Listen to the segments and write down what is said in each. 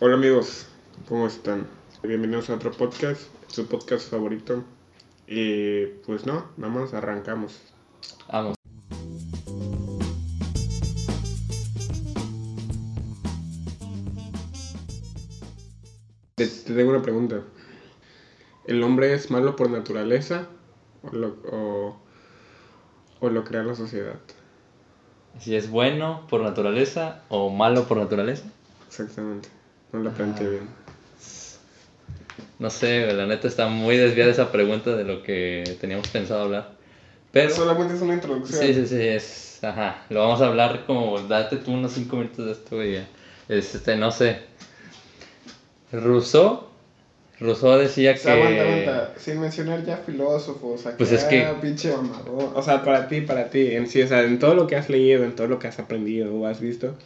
Hola amigos, ¿cómo están? Bienvenidos a otro podcast, su podcast favorito. Y pues no, vamos, arrancamos. Vamos. Te, te tengo una pregunta. ¿El hombre es malo por naturaleza o lo, o, o lo crea la sociedad? Si es bueno por naturaleza o malo por naturaleza. Exactamente. No la planteé bien. No sé, la neta está muy desviada esa pregunta de lo que teníamos pensado hablar. Pero Solamente es una introducción. sí, sí, sí, es, ajá, lo vamos a hablar como date tú unos 5 minutos de esto y ya. Este, no sé. Rousseau, Rousseau decía O que sea, aguanta, aguanta. Sin mencionar ya filósofos, acá, Pues es que- pinche mamador. O sea, para ti, para ti, en sí, o sea, en todo lo que has leído, en todo lo que has aprendido o has visto,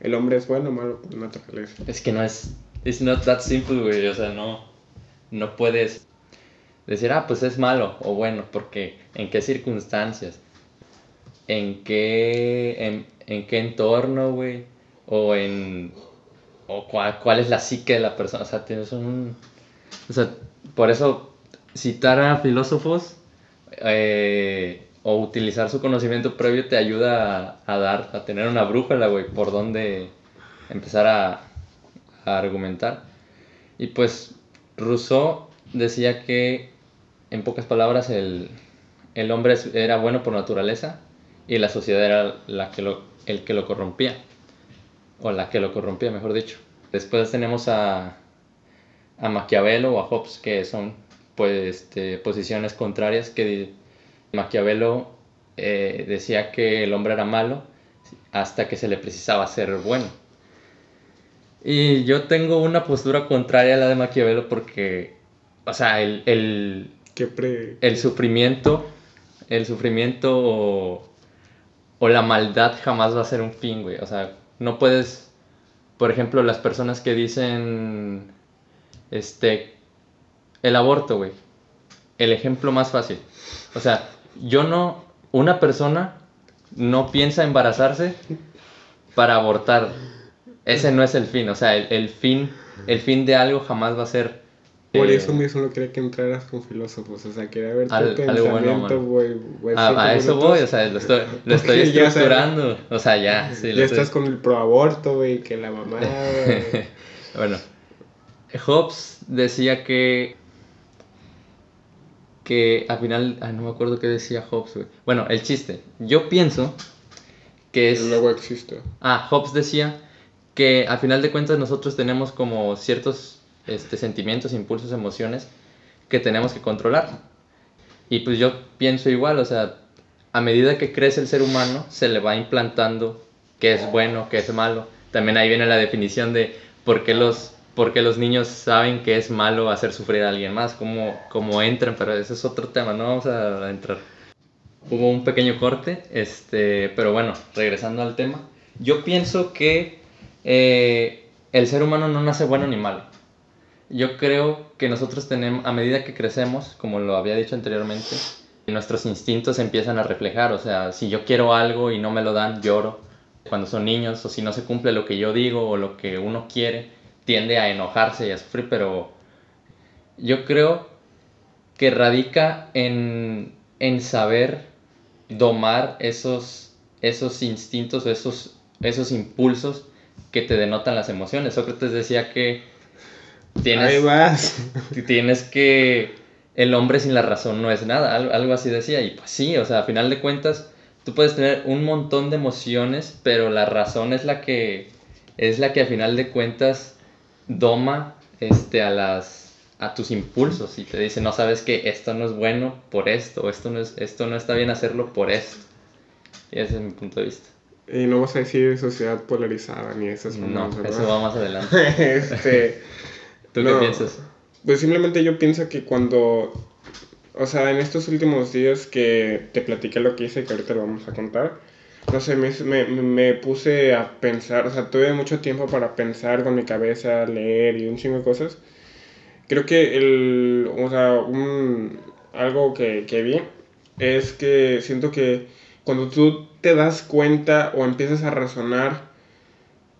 el hombre es bueno o malo por naturaleza. Es que no es. It's not that simple, güey. O sea, no. No puedes decir, ah, pues es malo o bueno, porque ¿en qué circunstancias? ¿En qué, en, en qué entorno, güey? O en. O cuál, cuál es la psique de la persona. O sea, tienes un. O sea, por eso citar a filósofos eh, o utilizar su conocimiento previo te ayuda a, dar, a tener una brújula, güey, por donde empezar a, argumentar. Y pues Rousseau decía que, en pocas palabras, el, el hombre era bueno por naturaleza y la sociedad era la que lo, el que lo corrompía. O la que lo corrompía, mejor dicho. Después tenemos a, a Maquiavelo o a Hobbes, que son pues, este, posiciones contrarias que Maquiavelo eh, decía que el hombre era malo hasta que se le precisaba ser bueno. Y yo tengo una postura contraria a la de Maquiavelo porque, o sea, el, el, ¿Qué pre... el sufrimiento, el sufrimiento o, o la maldad jamás va a ser un fin, güey. O sea, no puedes, por ejemplo, las personas que dicen, este, el aborto, güey. El ejemplo más fácil. O sea, yo no, una persona no piensa embarazarse para abortar. Ese no es el fin. O sea, el, el fin, el fin de algo jamás va a ser. Por eh, eso mismo no quería que entraras con filósofos, o sea, quería ver tu Al- pensamiento, güey. güey, A, eso voy, o sea, lo estoy, lo estoy estructurando. O sea, ya, sí, ya estoy- estás con el proaborto, güey, que la mamá... bueno, Hobbes decía que. Que al final. Ah, no me acuerdo qué decía Hobbes, güey. Bueno, el chiste. Yo pienso que es. Luego existe. Ah, Hobbes decía que al final de cuentas nosotros tenemos como ciertos este, sentimientos, impulsos, emociones que tenemos que controlar. Y pues yo pienso igual, o sea, a medida que crece el ser humano, se le va implantando qué es bueno, qué es malo. También ahí viene la definición de por qué los, por qué los niños saben que es malo hacer sufrir a alguien más, cómo, cómo entran, pero ese es otro tema, no vamos a entrar. Hubo un pequeño corte, este, pero bueno, regresando al tema, yo pienso que eh, el ser humano no nace bueno ni malo. Yo creo que nosotros tenemos, a medida que crecemos, como lo había dicho anteriormente, nuestros instintos empiezan a reflejar. O sea, si yo quiero algo y no me lo dan, lloro. Cuando son niños, o si no se cumple lo que yo digo o lo que uno quiere, tiende a enojarse y a sufrir. Pero yo creo que radica en, en saber domar esos, esos instintos esos, esos impulsos que te denotan las emociones. Sócrates decía que tienes, vas. tienes que el hombre sin la razón no es nada, algo, algo así decía, y pues sí, o sea, a final de cuentas, tú puedes tener un montón de emociones, pero la razón es la que, es la que a final de cuentas doma este, a, las, a tus impulsos y te dice, no sabes que esto no es bueno por esto, o esto no, es, esto no está bien hacerlo por esto. Y ese es mi punto de vista. Y no vas a decir sociedad polarizada ni esas No, ¿verdad? eso va más adelante. este... ¿Tú No. qué piensas? Pues simplemente yo pienso que cuando, o sea, en estos últimos días que te platiqué lo que hice, que ahorita lo vamos a contar, no sé, me, me, me puse a pensar, o sea, tuve mucho tiempo para pensar con mi cabeza, leer y un chingo de cosas. Creo que el, o sea, un, algo que, que vi es que siento que cuando tú te das cuenta o empiezas a razonar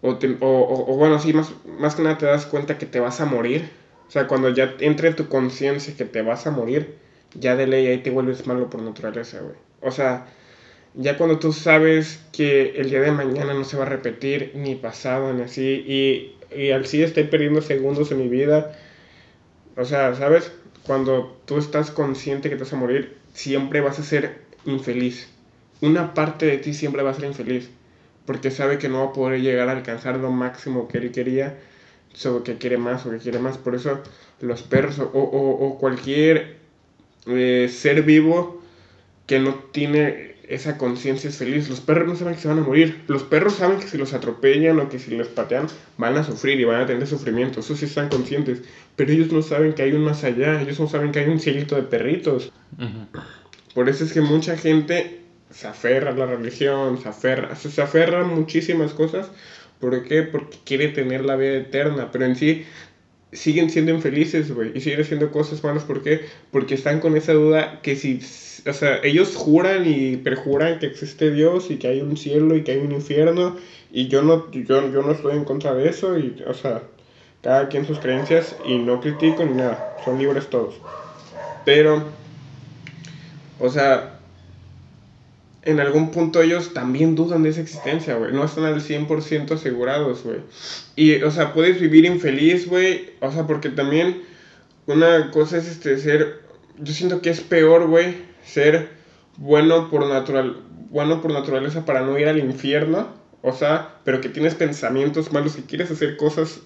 o, te- o, o- o bueno, sí, más, más que nada te das cuenta que te vas a morir. O sea, cuando ya entra en tu conciencia que te vas a morir, ya de ley ahí te vuelves malo por naturaleza, güey. O sea, ya cuando tú sabes que el día de mañana no se va a repetir, ni pasado, ni así, y, y al estoy perdiendo segundos en mi vida, o sea, ¿sabes? Cuando tú estás consciente que te vas a morir, siempre vas a ser infeliz. Una parte de ti siempre va a ser infeliz, porque sabe que no va a poder llegar a alcanzar lo máximo que él quería, o que quiere más, o que quiere más. Por eso los perros o, o- o cualquier eh, ser vivo que no tiene esa conciencia es feliz. Los perros no saben que se van a morir. Los perros saben que si los atropellan o que si les patean van a sufrir y van a tener sufrimiento. Eso sí están conscientes. Pero ellos no saben que hay un más allá. Ellos no saben que hay un cielito de perritos. Por eso es que mucha gente se aferra a la religión, se aferra, se, se aferra a muchísimas cosas. ¿Por qué? Porque quiere tener la vida eterna. Pero en sí siguen siendo infelices, güey. Y siguen haciendo cosas malas. ¿Por qué? Porque están con esa duda que si... O sea, ellos juran y perjuran que existe Dios y que hay un cielo y que hay un infierno. Y yo no, yo, yo no estoy en contra de eso. Y, o sea, cada quien sus creencias y no critico ni nada. Son libres todos. Pero, o sea, en algún punto ellos también dudan de esa existencia, güey. No están al 100% asegurados, güey. Y, o sea, puedes vivir infeliz, güey. O sea, porque también una cosa es este ser... Yo siento que es peor, güey, ser bueno por natural bueno por naturaleza para no ir al infierno, o sea, pero que tienes pensamientos malos, que quieres hacer cosas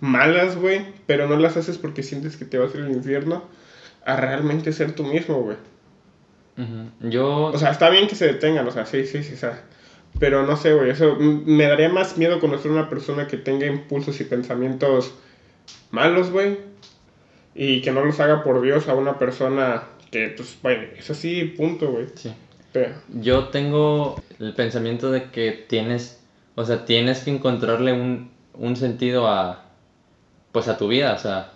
malas, güey, pero no las haces porque sientes que te vas a ir al infierno, a realmente ser tú mismo, güey. Yo, O sea, está bien que se detengan, o sea, sí, sí, sí, o sea, pero no sé, güey, eso me daría más miedo conocer a una persona que tenga impulsos y pensamientos malos, güey, y que no los haga por Dios a una persona pues, bueno, es así, punto, güey. sí. Pero, Yo tengo el pensamiento de que tienes, o sea, tienes que encontrarle un, un sentido a, pues a tu vida, o sea,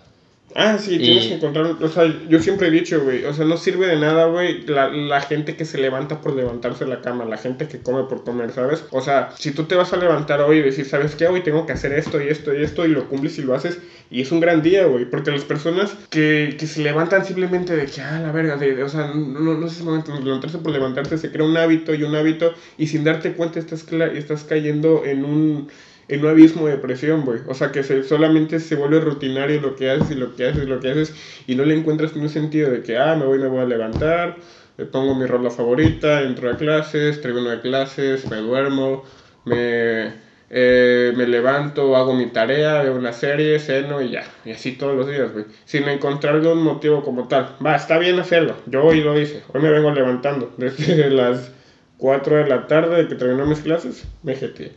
Ah, sí, Y- tienes que encontrar, o sea, yo siempre he dicho, güey, o sea, no sirve de nada, güey, la, la gente que se levanta por levantarse de la cama, la gente que come por comer, ¿sabes? O sea, si tú te vas a levantar hoy y decir, ¿sabes qué? Hoy tengo que hacer esto y esto y esto y lo cumples y lo haces, y es un gran día, güey, porque las personas que, que se levantan simplemente de que, ah, la verga, de, de- o sea, no, no, no sé, momento, levantarse por levantarse se crea un hábito y un hábito, y sin darte cuenta estás, estás cayendo en un en un abismo de depresión, güey. O sea, que se, solamente se vuelve rutinario lo que haces y lo que haces y lo que haces y no le encuentras ningún sentido de que, ah, me voy, me voy a levantar, me pongo mi rola favorita, entro a clases, termino de clases, me duermo, me, eh, me levanto, hago mi tarea, veo una serie, ceno y ya. Y así todos los días, güey. Sin encontrarle un motivo como tal. Va, está bien hacerlo. Yo hoy lo hice. Hoy me vengo levantando. Desde las 4 de la tarde que terminó mis clases, me jeteé.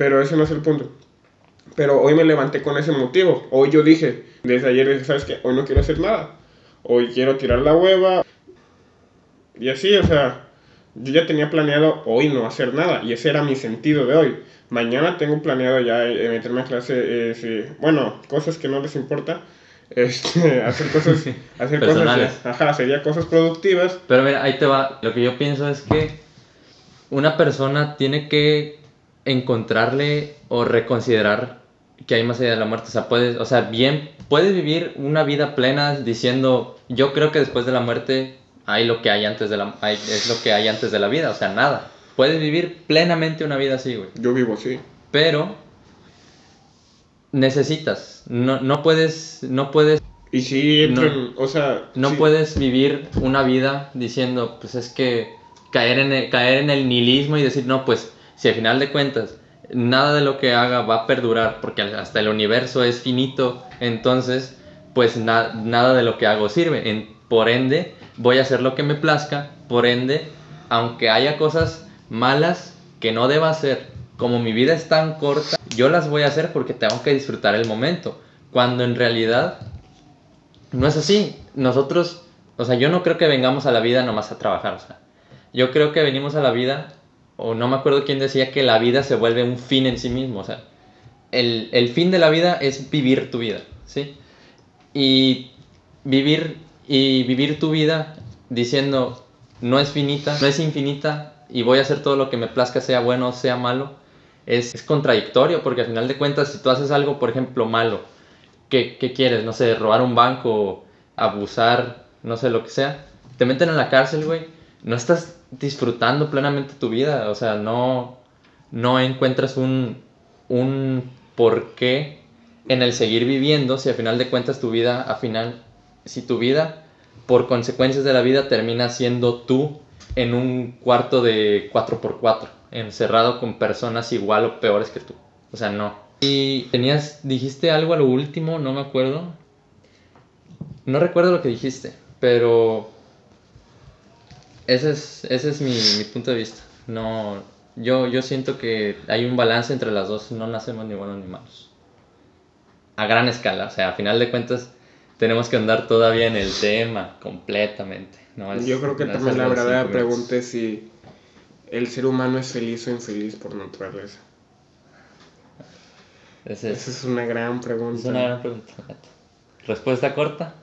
Pero ese no es el punto. Pero hoy me levanté con ese motivo. Hoy yo dije, desde ayer dije, ¿sabes qué? Hoy no quiero hacer nada. Hoy quiero tirar la hueva. Y así, o sea, yo ya tenía planeado hoy no hacer nada. Y ese era mi sentido de hoy. Mañana tengo planeado ya eh, meterme a clase, eh, sí, bueno, cosas que no les importa. Este, hacer cosas, hacer Personales. cosas, ajá, sería cosas productivas. Pero mira, ahí te va. Lo que yo pienso es que una persona tiene que encontrarle o reconsiderar que hay más allá de la muerte. O sea, puedes, o sea, bien, puedes vivir una vida plena diciendo, yo creo que después de la muerte hay lo que hay antes de la, hay- es lo que hay antes de la vida, o sea, nada. Puedes vivir plenamente una vida así, güey. Yo vivo así. Pero necesitas, no, no puedes, no puedes Y No. en- o sea... no sí. puedes vivir una vida diciendo, pues es que caer en el, caer en el nihilismo y decir, no, pues si al final de cuentas nada de lo que haga va a perdurar porque hasta el universo es finito, entonces pues na- nada de lo que hago sirve. En- por ende, voy a hacer lo que me plazca, por ende, aunque haya cosas malas que no deba hacer, como mi vida es tan corta, yo las voy a hacer porque tengo que disfrutar el momento, cuando en realidad no es así. Nosotros, o sea, yo no creo que vengamos a la vida nomás a trabajar, o sea, yo creo que venimos a la vida, o no me acuerdo quién decía que la vida se vuelve un fin en sí mismo, o sea, el, el fin de la vida es vivir tu vida, ¿sí? Y vivir, y vivir tu vida diciendo, no es finita, no es infinita, y voy a hacer todo lo que me plazca, sea bueno o sea malo, es, es contradictorio, porque al final de cuentas, si tú haces algo, por ejemplo, malo, ¿qué, qué quieres? No sé, robar un banco, abusar, no sé, lo que sea, te meten en la cárcel, güey, no estás disfrutando plenamente tu vida, o sea, no, no encuentras un, un porqué en el seguir viviendo si al final de cuentas tu vida, al final, si tu vida, por consecuencias de la vida, termina siendo tú en un cuarto de 4x4, encerrado con personas igual o peores que tú. O sea, no. Y tenías, dijiste algo a lo último, no me acuerdo. No recuerdo lo que dijiste, pero ese es, ese es mi, mi punto de vista. No, yo, yo siento que hay un balance entre las dos, no nacemos ni buenos ni malos. A gran escala, o sea, a final de cuentas tenemos que andar todavía en el tema completamente. No es- Yo creo que no también la verdadera pregunta es si el ser humano es feliz o infeliz por naturaleza. Es, Esa es una gran pregunta. es una gran pregunta. Respuesta corta.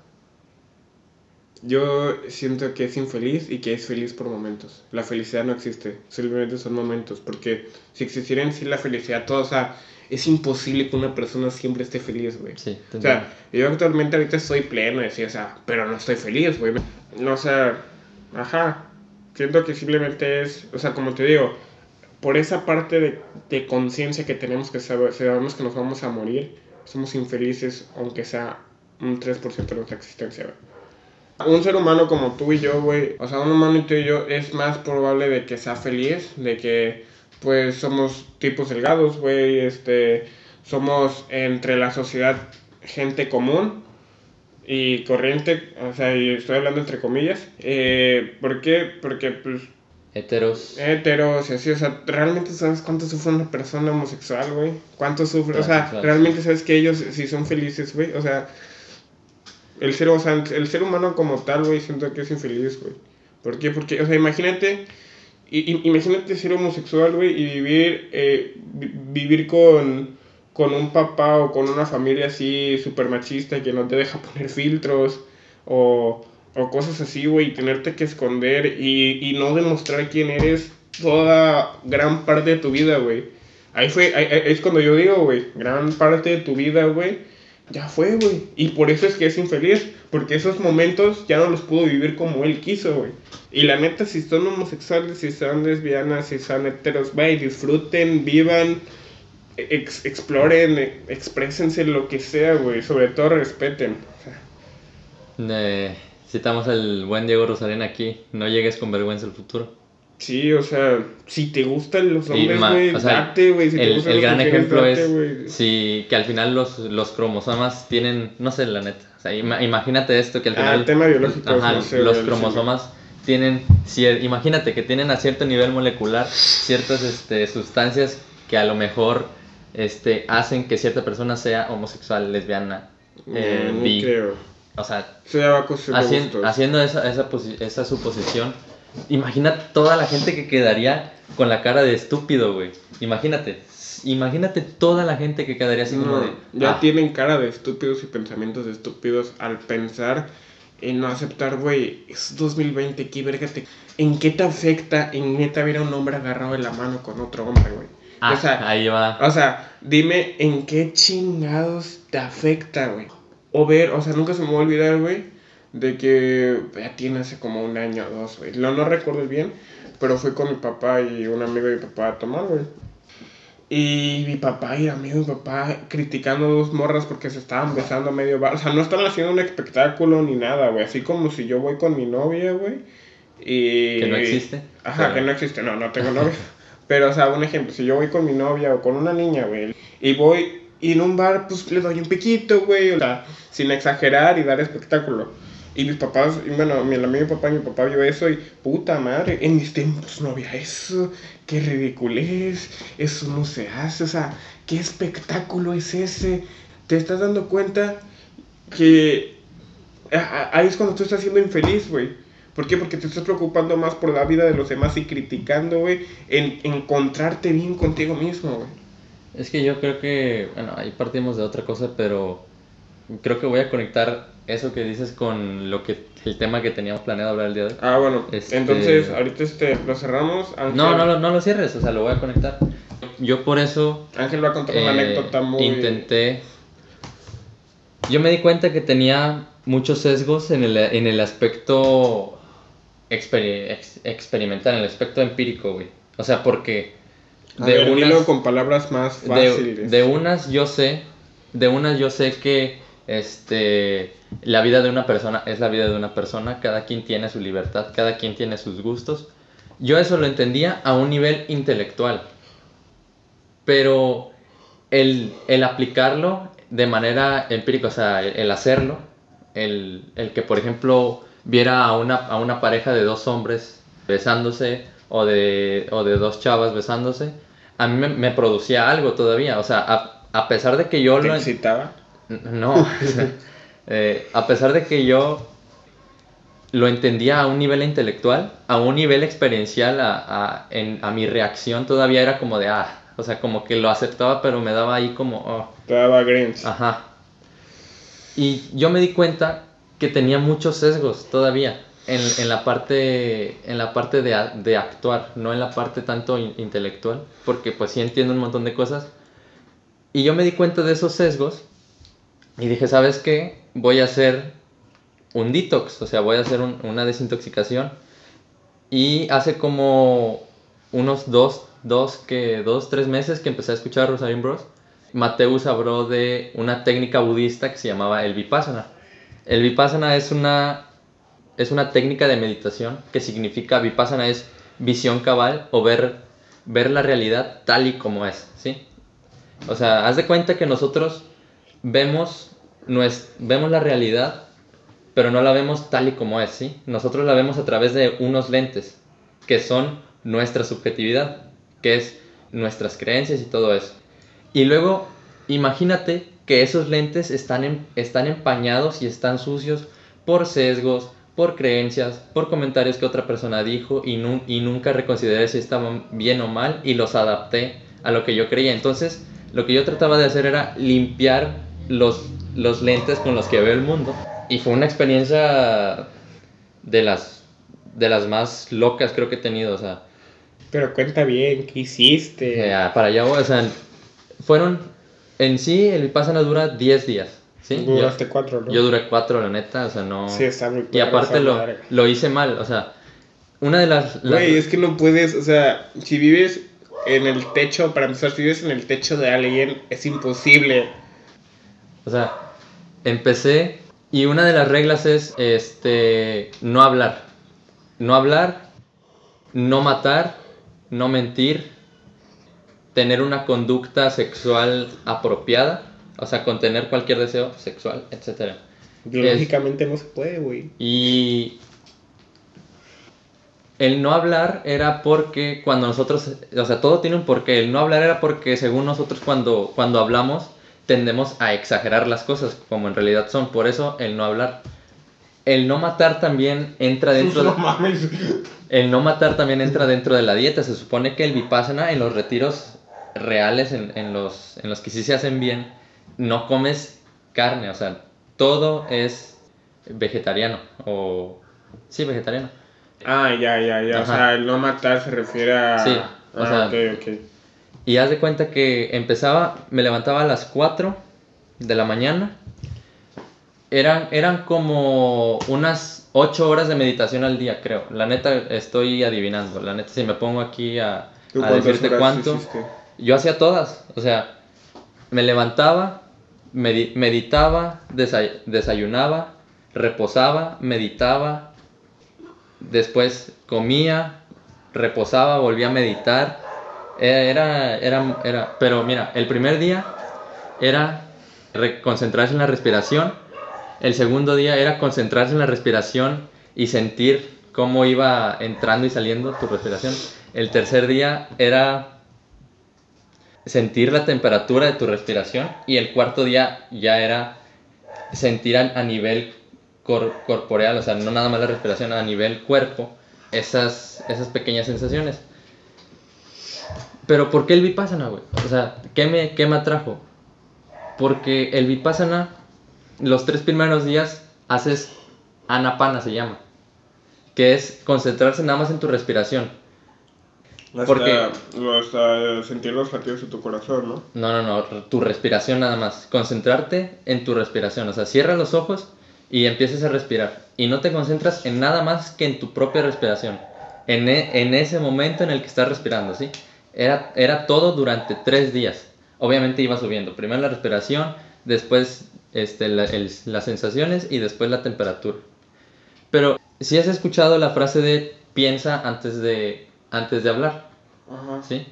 Yo siento que es infeliz y que es feliz por momentos. La felicidad no existe, simplemente son momentos. Porque si existiera en sí la felicidad, todo, o sea, es imposible que una persona siempre esté feliz, güey. Sí, O sea, yo actualmente ahorita estoy pleno, y así, o sea, pero no estoy feliz, güey. No, o sea, ajá. Siento que simplemente es, o sea, como te digo, por esa parte de, de conciencia que tenemos que saber, sabemos que nos vamos a morir, somos infelices, aunque sea un 3% de nuestra existencia, güey. Un ser humano como tú y yo, güey, o sea, un humano y tú y yo es más probable de que sea feliz, de que, pues, somos tipos delgados, güey, este, somos entre la sociedad gente común y corriente, o sea, y estoy hablando entre comillas, eh, ¿por qué? Porque, pues, Heteros. heteros y así, o sea, ¿realmente sabes cuánto sufre una persona homosexual, güey? ¿Cuánto sufre? O sea. ¿realmente sabes que ellos sí son felices, güey? O sea, el ser, o sea, el ser humano como tal, güey, siento que es infeliz, güey. ¿Por qué? Porque, o sea, imagínate, i- imagínate ser homosexual, güey, y vivir, eh, vi- vivir con, con un papá o con una familia así súper machista que no te deja poner filtros o, o cosas así, güey, y tenerte que esconder y, y no demostrar quién eres toda gran parte de tu vida, güey. Ahí fue, ahí- ahí es cuando yo digo, güey, gran parte de tu vida, güey, ya fue, güey. Y por eso es que es infeliz, porque esos momentos ya no los pudo vivir como él quiso, güey. Y la neta, si son homosexuales, si son lesbianas, si son heteros, güey, disfruten, vivan, ex- exploren, e- exprésense lo que sea, güey. Sobre todo respeten. O sea, Eh, citamos al buen Diego Rosalén aquí. No llegues con vergüenza al futuro. Sí, o sea, si te gustan los hombres, ma- güey, o sea, date, güey. Si te el, gustan el las gran ejemplo date, es si, que al final los, los cromosomas tienen, no sé, la neta. O sea, ima- imagínate esto, que al Ah, final el tema biológico, ajá, no sé, los cromosomas tienen, cier- imagínate que tienen a cierto nivel molecular ciertas este, sustancias que a lo mejor este, hacen que cierta persona sea homosexual, lesbiana, eh, No, no bi. creo. O sea, Eso ya va a cuestión de Hacien- gustos. haciendo esa, esa, esa suposición, imagina toda la gente que quedaría con la cara de estúpido, güey. Imagínate, imagínate toda la gente que quedaría así como No, de. ya "Ah, tienen cara de estúpidos y pensamientos de estúpidos al pensar en no aceptar, güey, es 2020, ¿qué verga te... ¿En qué te afecta en neta ver a un hombre agarrado de la mano con otro hombre, güey? ah, o sea, ahí va. o sea, dime en qué chingados te afecta, güey. O ver, o sea, nunca se me va a olvidar, güey, de que ya tiene hace como un año o dos, güey. No, no recuerdo bien, pero fui con mi papá y un amigo de mi papá a tomar, güey. Y mi papá y amigo de mi papá criticando a dos morras porque se estaban besando a medio bar. O sea, no están haciendo un espectáculo ni nada, güey. Así como si yo voy con mi novia, güey. Y... Que no existe. Ajá, Pero- que no existe. No, no tengo novia. Pero, o sea, un ejemplo. Si yo voy con mi novia o con una niña, güey. Y voy... Y en un bar, pues le doy un piquito, güey. O sea, sin exagerar y dar espectáculo. Y mis papás, y bueno, mi de mi papá y mi papá vio eso y puta madre, en mis tiempos no había eso, qué ridiculez, eso no se hace, o sea, qué espectáculo es ese. Te estás dando cuenta que ahí es cuando tú estás siendo infeliz, güey. ¿Por qué? Porque te estás preocupando más por la vida de los demás y criticando, güey, en encontrarte bien contigo mismo, güey. Es que yo creo que, bueno, ahí partimos de otra cosa, pero creo que voy a conectar eso que dices con lo que el tema que teníamos planeado hablar el día de hoy. Ah, bueno, Este- entonces ahorita este, lo cerramos. Ángel. No, no, lo- no lo cierres, o sea, lo voy a conectar. yo por eso Ángel va a contar una eh, anécdota muy... intenté... Yo me di cuenta que tenía muchos sesgos en el, en el aspecto experi- ex- experimental, en el aspecto empírico, güey. O sea, porque A de ver, unas- con palabras más de, fáciles. de unas yo sé, de unas yo sé que este la vida de una persona es la vida de una persona, cada quien tiene su libertad, cada quien tiene sus gustos. Yo eso lo entendía a un nivel intelectual. Pero el, el aplicarlo de manera empírica, o sea, el, el hacerlo, el, el que por ejemplo viera a una, a una pareja de dos hombres besándose o de, o de dos chavas besándose, a mí me, me producía algo todavía. O sea, a, a pesar de que yo ¿Te lo... excitaba? No, o sea, eh, a pesar de que yo lo entendía a un nivel intelectual, a un nivel experiencial, a, a, en- a mi reacción todavía era como de, ah, o sea, como que lo aceptaba, pero me daba ahí como, oh, Te daba grins. ajá. Y yo me di cuenta que tenía muchos sesgos todavía en, en la parte, en la parte de, de actuar, no en la parte tanto in- intelectual, porque pues sí entiendo un montón de cosas. Y yo me di cuenta de esos sesgos y dije, ¿sabes qué? Voy a hacer un detox, o sea, voy a hacer un- una desintoxicación. Y hace como unos dos, dos, que, dos, tres meses que empecé a escuchar a Rosalind Bros. Mateus habló de una técnica budista que se llamaba el Vipassana. El Vipassana es una, es una técnica de meditación que significa Vipassana es visión cabal o ver, ver la realidad tal y como es, ¿sí? O sea, haz de cuenta que nosotros vemos, nues- vemos la realidad, pero no la vemos tal y como es, ¿sí? Nosotros la vemos a través de unos lentes, que son nuestra subjetividad, que es nuestras creencias y todo eso. Y luego, imagínate que esos lentes están, em- están empañados y están sucios por sesgos, por creencias, por comentarios que otra persona dijo y, nu- y nunca reconsideré si estaban bien o mal y los adapté a lo que yo creía. Entonces, lo que yo trataba de hacer era limpiar los, los lentes con los que veo el mundo. Y fue una experiencia de las, de las más locas creo que he tenido. O sea, Pero cuenta bien, ¿qué hiciste? eh, para allá o sea, fueron, en sí, el Vipassana dura 10 días, ¿sí? Yo, Duraste cuatro, ¿no? yo duré 4, la neta, o sea, no... Sí, está muy y perra aparte lo, lo hice mal, o sea, una de las... las- Güey, es que no puedes, o sea, si vives en el techo, para empezar, si vives en el techo de alguien, es imposible. O sea, empecé y una de las reglas es este no hablar. No hablar, no matar, no mentir, tener una conducta sexual apropiada, o sea, contener cualquier deseo sexual, etc. Biológicamente no se puede, güey. Y el no hablar era porque cuando nosotros, o sea, todo tiene un porqué. El no hablar era porque según nosotros cuando, cuando hablamos tendemos a exagerar las cosas como en realidad son. Por eso el no hablar. El no matar también entra dentro de... No mames. El no matar también entra dentro de la dieta. Se supone que el vipassana en los retiros reales, en, en los, en los que sí se hacen bien, no comes carne. O sea, todo es vegetariano. O... Sí, vegetariano. Ah, ya, ya, ya. O Ajá. sea, el no matar se refiere a. Sí, o ah, sea- ok, ok. Y haz de cuenta que empezaba, me levantaba a las 4 de la mañana. Eran, eran como unas 8 horas de meditación al día, creo. La neta estoy adivinando. La neta, si me pongo aquí a, ¿Tú a decirte cuánto, hiciste? yo hacía todas. O sea, me levantaba, medi- meditaba, desay- desayunaba, reposaba, meditaba, después comía, reposaba, volvía a meditar. Era, era, era, pero mira, el primer día era concentrarse en la respiración, el segundo día era concentrarse en la respiración y sentir cómo iba entrando y saliendo tu respiración. El tercer día era sentir la temperatura de tu respiración y el cuarto día ya era sentir a, a nivel cor- corporeal, o sea, no nada más la respiración, a nivel cuerpo, esas, esas pequeñas sensaciones. Pero ¿por qué el vipassana, güey? O sea, ¿qué me, ¿qué me atrajo? Porque el vipassana, los tres primeros días haces anapana, se llama. Que es concentrarse nada más en tu respiración. Hasta, Porque- hasta sentir los latidos de tu corazón, ¿no? No, no, no, tu respiración nada más. Concentrarte en tu respiración. O sea, cierra los ojos y empieces a respirar. Y no te concentras en nada más que en tu propia respiración. En, e- en ese momento en el que estás respirando, ¿sí? Era, era todo durante tres días. Obviamente iba subiendo. Primero la respiración, después este, la- el- las sensaciones y después la temperatura. Pero si has escuchado la frase de piensa antes de, antes de hablar, Ajá. ¿sí?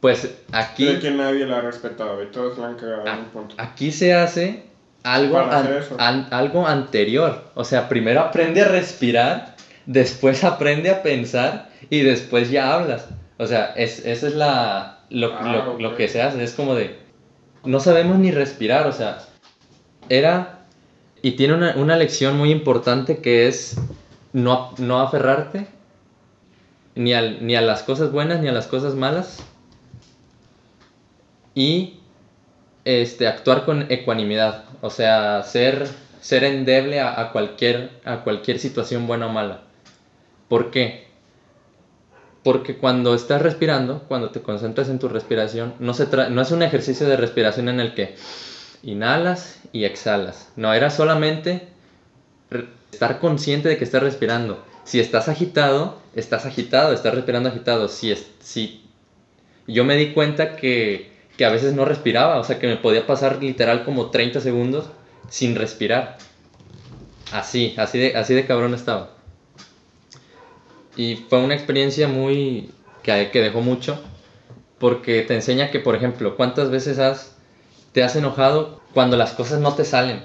Pues aquí... Creo que nadie la ha respetado y todos la han cagado en Ah, un punto. Aquí se hace algo, an- an- algo anterior. O sea, primero aprende a respirar, después aprende a pensar y después ya hablas. O sea, es, esa es la, lo, Ah, lo- lo que se hace. Es como de, no sabemos ni respirar. O sea, era, y tiene una, una lección muy importante que es no, no aferrarte ni, al- ni a las cosas buenas ni a las cosas malas. Y este, actuar con ecuanimidad, o sea, ser, ser endeble a, a cualquier, a cualquier situación buena o mala. ¿Por qué? Porque cuando estás respirando, cuando te concentras en tu respiración, no, se no es un ejercicio de respiración en el que inhalas y exhalas. No, era solamente estar consciente de que estás respirando. Si estás agitado, estás agitado, estás respirando agitado. Si, es, si yo me di cuenta que, que a veces no respiraba, o sea que me podía pasar literal como 30 segundos sin respirar. Así, así de, así de cabrón estaba. Y fue una experiencia muy que, que dejó mucho, porque te enseña que, por ejemplo, cuántas veces has, te has enojado cuando las cosas no te salen.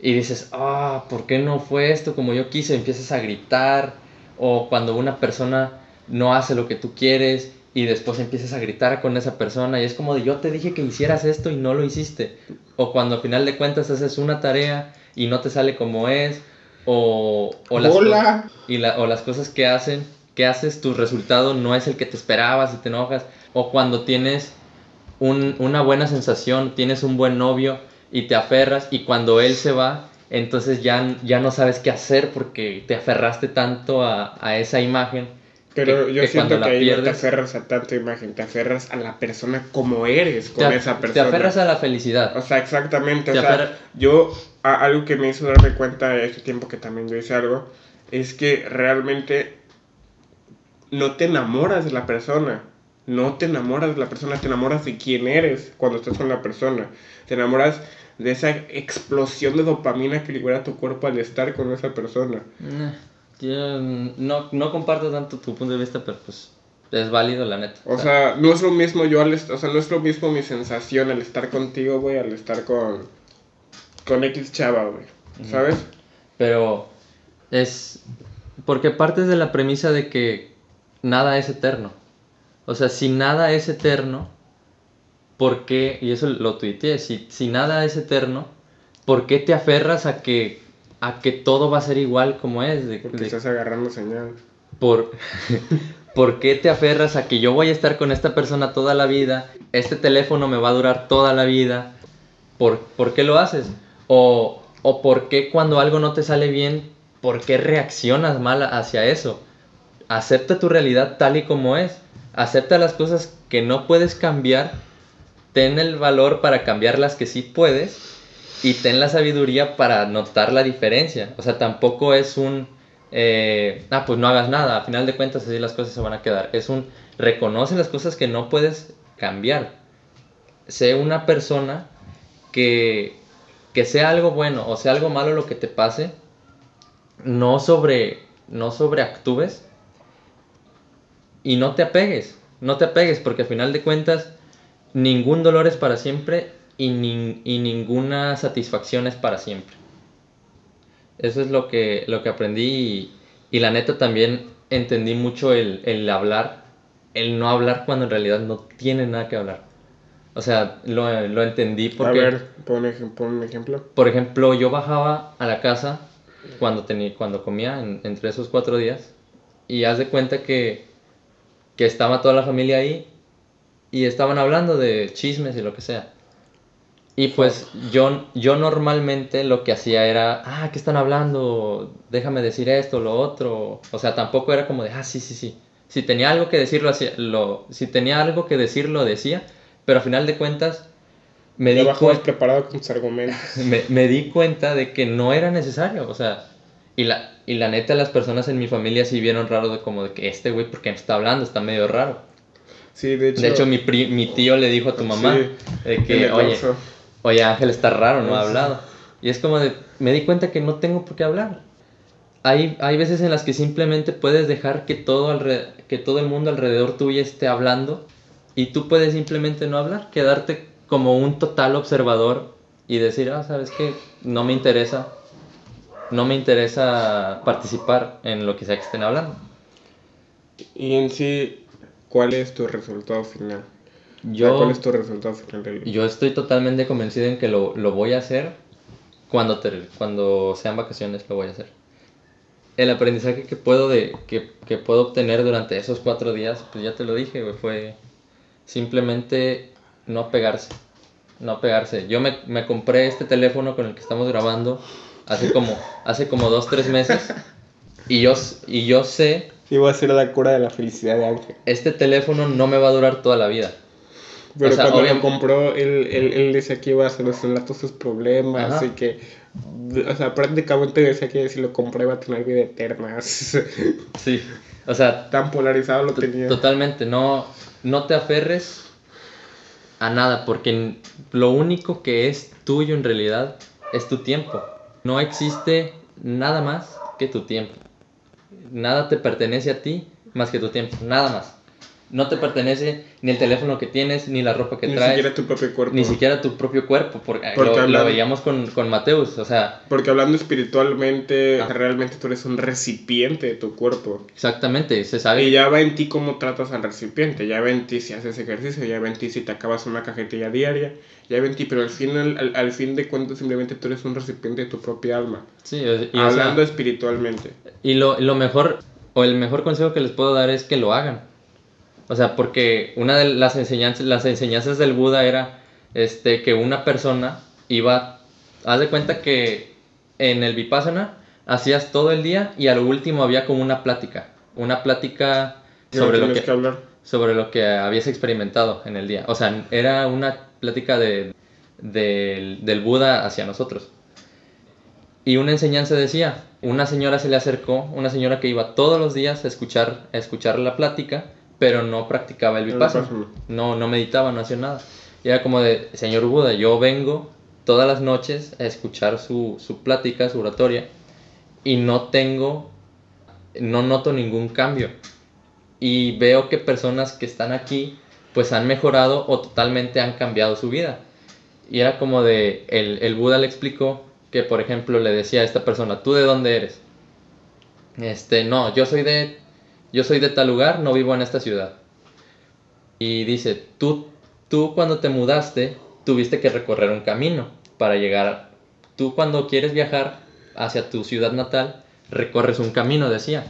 Y dices, ah, ¿por qué no fue esto como yo quise? Empiezas a gritar, o cuando una persona no hace lo que tú quieres y después empiezas a gritar con esa persona y es como de yo te dije que hicieras esto y no lo hiciste. O cuando al final de cuentas haces una tarea y no te sale como es. O, o, las, Hola. y la- o las cosas que hacen, que haces, tu resultado no es el que te esperabas y te enojas. O cuando tienes un- una buena sensación, tienes un buen novio y te aferras y cuando él se va, entonces ya, ya no sabes qué hacer porque te aferraste tanto a, a esa imagen. Pero que- yo que siento que ahí no te aferras a tanta imagen, te aferras a la persona como eres con te, esa te persona. aferras a la felicidad. O sea, exactamente. Te o sea, yo, a- algo que me hizo darme cuenta este tiempo que también yo hice algo, es que realmente no te enamoras de la persona. No te enamoras de la persona, te enamoras de quién eres cuando estás con la persona. Te enamoras de esa explosión de dopamina que libera tu cuerpo al estar con esa persona. Nah, Yo no, no comparto tanto tu punto de vista, pero pues es válido la neta. O sea, no es lo mismo yo al o sea, no es lo mismo mi sensación al estar contigo, güey, al estar con con X chava, güey. ¿Sabes? Pero es porque partes de la premisa de que nada es eterno. O sea, si nada es eterno, ¿por qué? Y eso lo tuiteé, si, si nada es eterno, ¿por qué te aferras a que, a que todo va a ser igual como es? De- Porque de- estás agarrando señal. por, ¿Por qué te aferras a que yo voy a estar con esta persona toda la vida? Este teléfono me va a durar toda la vida. ¿Por, por qué lo haces? O, ¿O por qué cuando algo no te sale bien, por qué reaccionas mal hacia eso? Acepta tu realidad tal y como es. Acepta las cosas que no puedes cambiar. Ten el valor para cambiar las que sí puedes. Y ten la sabiduría para notar la diferencia. O sea, tampoco es un eh, ah, pues no hagas nada, a final de cuentas así las cosas se van a quedar. Es un, reconoce las cosas que no puedes cambiar. Sé una persona que, que sea algo bueno o sea algo malo lo que te pase, no sobre, no sobreactúes y no te apegues, no te apegues porque a final de cuentas ningún dolor es para siempre y, nin- y ninguna satisfacción es para siempre. Eso es lo que, lo que aprendí y, y la neta también entendí mucho el, el hablar, el no hablar cuando en realidad no tiene nada que hablar. O sea, lo, lo entendí porque, A ver, pon, un ejemplo. por ejemplo, yo bajaba a la casa cuando, tenía, cuando comía en- entre esos cuatro días y haz de cuenta que, que estaba toda la familia ahí y estaban hablando de chismes y lo que sea. Y pues yo, yo normalmente lo que hacía era, ah, ¿qué están hablando? Déjame decir esto, lo otro. O sea, tampoco era como de, ah, sí, sí, sí. Si tenía algo que decirlo, hacía, lo, si tenía algo que decir, lo decía, pero a final de cuentas me di, Abajo cuen- preparado con tus argumentos. me, me di cuenta de que no era necesario, o sea, y la, y la neta las personas en mi familia sí vieron raro de como de que este güey, ¿por qué me está hablando? Está medio raro. Sí, de hecho. De hecho, mi, pri- mi tío le dijo a tu mamá Sí, que oye. Oye, Ángel está raro, no ha hablado. Y es como de, me di cuenta que no tengo por qué hablar. Hay, hay veces en las que simplemente puedes dejar que todo, alre- que todo el mundo alrededor tuyo esté hablando y tú puedes simplemente no hablar, quedarte como un total observador y decir, ah, sabes que no me interesa, no me interesa participar en lo que sea que estén hablando. Y en sí, ¿cuál es tu resultado final? Yo, ¿Cuál es tu resultado final del yo estoy totalmente convencido en que lo, lo voy a hacer cuando, te- cuando sean vacaciones, lo voy a hacer. El aprendizaje que puedo, de, que, que puedo obtener durante esos cuatro días, pues ya te lo dije, güey, fue simplemente no pegarse. No pegarse. Yo me, me compré este teléfono con el que estamos grabando hace como, hace como dos, tres meses. Y yo, y yo sé, Iba a ser la cura de la felicidad de Ángel. este teléfono no me va a durar toda la vida. Pero O sea, cuando lo compró, él, él, él decía que iba a solucionar todos sus problemas Ajá. y que, o sea, prácticamente decía que si lo compró iba a tener vida eterna. Sí. O sea, Tan polarizado lo tenía. Totalmente, no, no te aferres a nada, porque lo único que es tuyo en realidad es tu tiempo. No existe nada más que tu tiempo. Nada te pertenece a ti más que tu tiempo, nada más. No te pertenece ni el teléfono que tienes, ni la ropa que Ni traes, siquiera tu propio cuerpo. ni siquiera tu propio cuerpo, porque, Porque lo, lo veíamos con, con Mateus, o sea, Porque hablando espiritualmente, Ah. realmente tú eres un recipiente de tu cuerpo. exactamente, se sabe Y ya va en ti cómo tratas al recipiente, ya va en ti si haces ejercicio, ya va en ti si te acabas una cajetilla diaria, ya va en ti, pero al final, al, al fin de cuentas simplemente tú eres un recipiente de tu propia alma. Sí, y, o sea, hablando espiritualmente. Y lo, lo mejor, o el mejor consejo que les puedo dar es que lo hagan. O sea, porque una de las enseñanzas, las enseñanzas del Buda era este, que una persona iba, haz de cuenta que en el Vipassana hacías todo el día y al último había como una plática, una plática sobre lo que, que hablar. sobre lo que habías experimentado en el día. O sea, era una plática de, del, del Buda hacia nosotros. Y una enseñanza decía, una señora se le acercó, una señora que iba todos los días a escuchar, a escuchar la plática, pero no practicaba el vipassana. No, no meditaba, no hacía nada. Y era como de, señor Buda, yo vengo todas las noches a escuchar su, su plática, su oratoria, y no tengo, no noto ningún cambio. Y veo que personas que están aquí, pues han mejorado o totalmente han cambiado su vida. Y era como de, el, el Buda le explicó que, por ejemplo, le decía a esta persona, ¿tú de dónde eres? Este, no, yo soy de, yo soy de tal lugar, no vivo en esta ciudad. Y dice, tú, tú cuando te mudaste, tuviste que recorrer un camino para llegar, tú cuando quieres viajar hacia tu ciudad natal, recorres un camino, decía.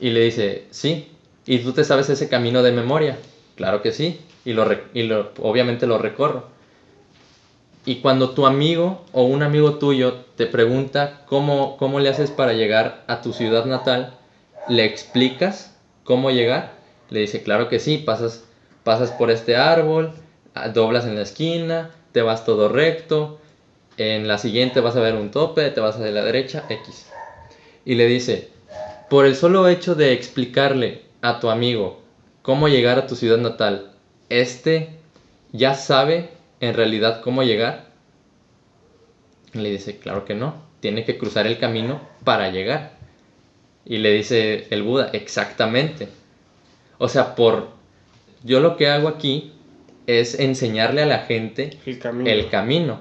Y le dice, sí, ¿y tú te sabes ese camino de memoria? Claro que sí, y, lo, y lo, obviamente lo recorro. Y cuando tu amigo o un amigo tuyo te pregunta cómo, cómo le haces para llegar a tu ciudad natal, le explicas cómo llegar. Le dice, claro que sí, pasas, pasas por este árbol, ah, doblas en la esquina, te vas todo recto, en la siguiente vas a ver un tope, te vas a la derecha, X. Y le dice, por el solo hecho de explicarle a tu amigo cómo llegar a tu ciudad natal, este ya sabe en realidad cómo llegar. Le dice, claro que no, tiene que cruzar el camino para llegar. Y le dice el Buda, exactamente. O sea, por yo lo que hago aquí es enseñarle a la gente El camino. el camino.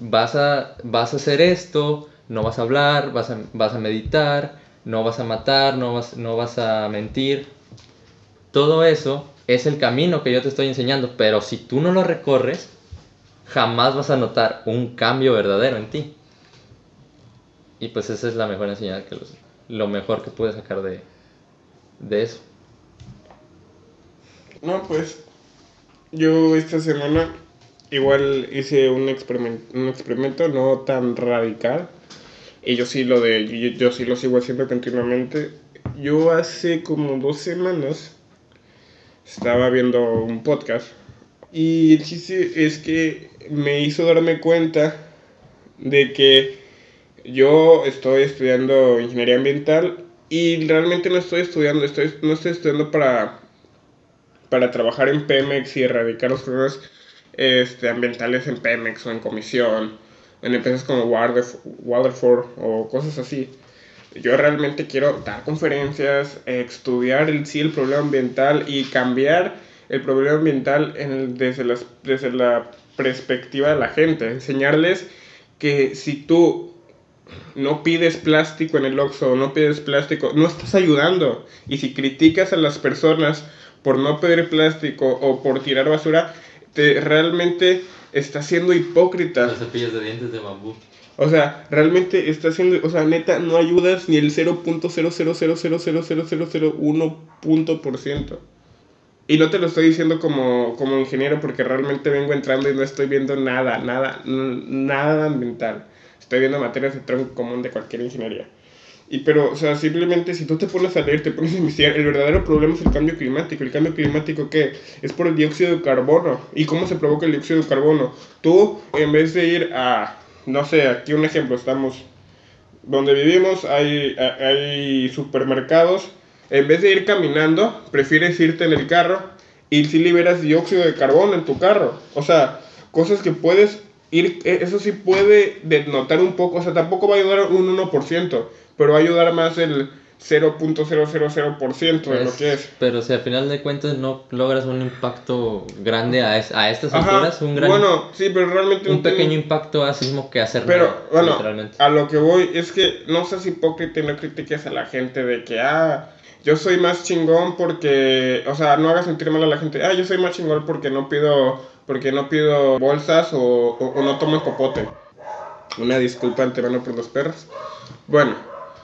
Vas a, vas a hacer esto, no vas a hablar, vas a, vas a meditar, no vas a matar, no vas, no vas a mentir. Todo eso es el camino que yo te estoy enseñando, pero si tú no lo recorres, jamás vas a notar un cambio verdadero en ti. Y pues esa es la mejor enseñanza, que lo mejor que puedes sacar de, de eso. No, pues yo esta semana igual hice un experimento, un experimento no tan radical. Y yo sí lo de yo, yo sí lo sigo haciendo continuamente. yo hace como dos semanas estaba viendo un podcast y el chiste es que me hizo darme cuenta de que yo estoy estudiando ingeniería ambiental y realmente no estoy estudiando, estoy, no estoy estudiando para, para trabajar en Pemex y erradicar los problemas este, ambientales en Pemex o en comisión, en empresas como Waterford o cosas así. Yo realmente quiero dar conferencias, estudiar el, sí el problema ambiental y cambiar el problema ambiental en desde, las, desde la perspectiva de la gente. Enseñarles que si tú no pides plástico en el Oxxo, no pides plástico, no estás ayudando. Y si criticas a las personas por no pedir plástico o por tirar basura, te realmente estás siendo hipócrita. Los cepillos de dientes de bambú. O sea, realmente está haciendo, o sea, neta, no ayudas ni el 0.000000001 punto por ciento. Y no te lo estoy diciendo como, como ingeniero porque realmente vengo entrando y no estoy viendo nada, nada, nada ambiental. Estoy viendo materias de tronco común de cualquier ingeniería. Y pero, o sea, simplemente si tú te pones a leer, te pones a investigar, el verdadero problema es el cambio climático. ¿El cambio climático qué? Es por el dióxido de carbono. ¿Y cómo se provoca el dióxido de carbono? Tú, en vez de ir a no sé, aquí un ejemplo, estamos donde vivimos, hay, hay supermercados, en vez de ir caminando, prefieres irte en el carro y si liberas dióxido de carbono en tu carro. O sea, cosas que puedes ir, e, eso sí puede denotar un poco, o sea, tampoco va a ayudar un 1%, pero va a ayudar más el 0.000% de lo que es. Pero si al final de cuentas no logras un impacto grande a, a estas alturas, un gran... Bueno, sí, pero realmente... Un pequeño impacto hace mismo que hacer Pero, bueno, a lo que voy es que no seas hipócrita y no critiques a la gente de que, ah, yo soy más chingón porque... O sea, no hagas sentir mal a la gente, ah, yo soy más chingón porque no pido, porque no pido bolsas o, o, o no tomo popote. Una disculpa antemano por los perros. Bueno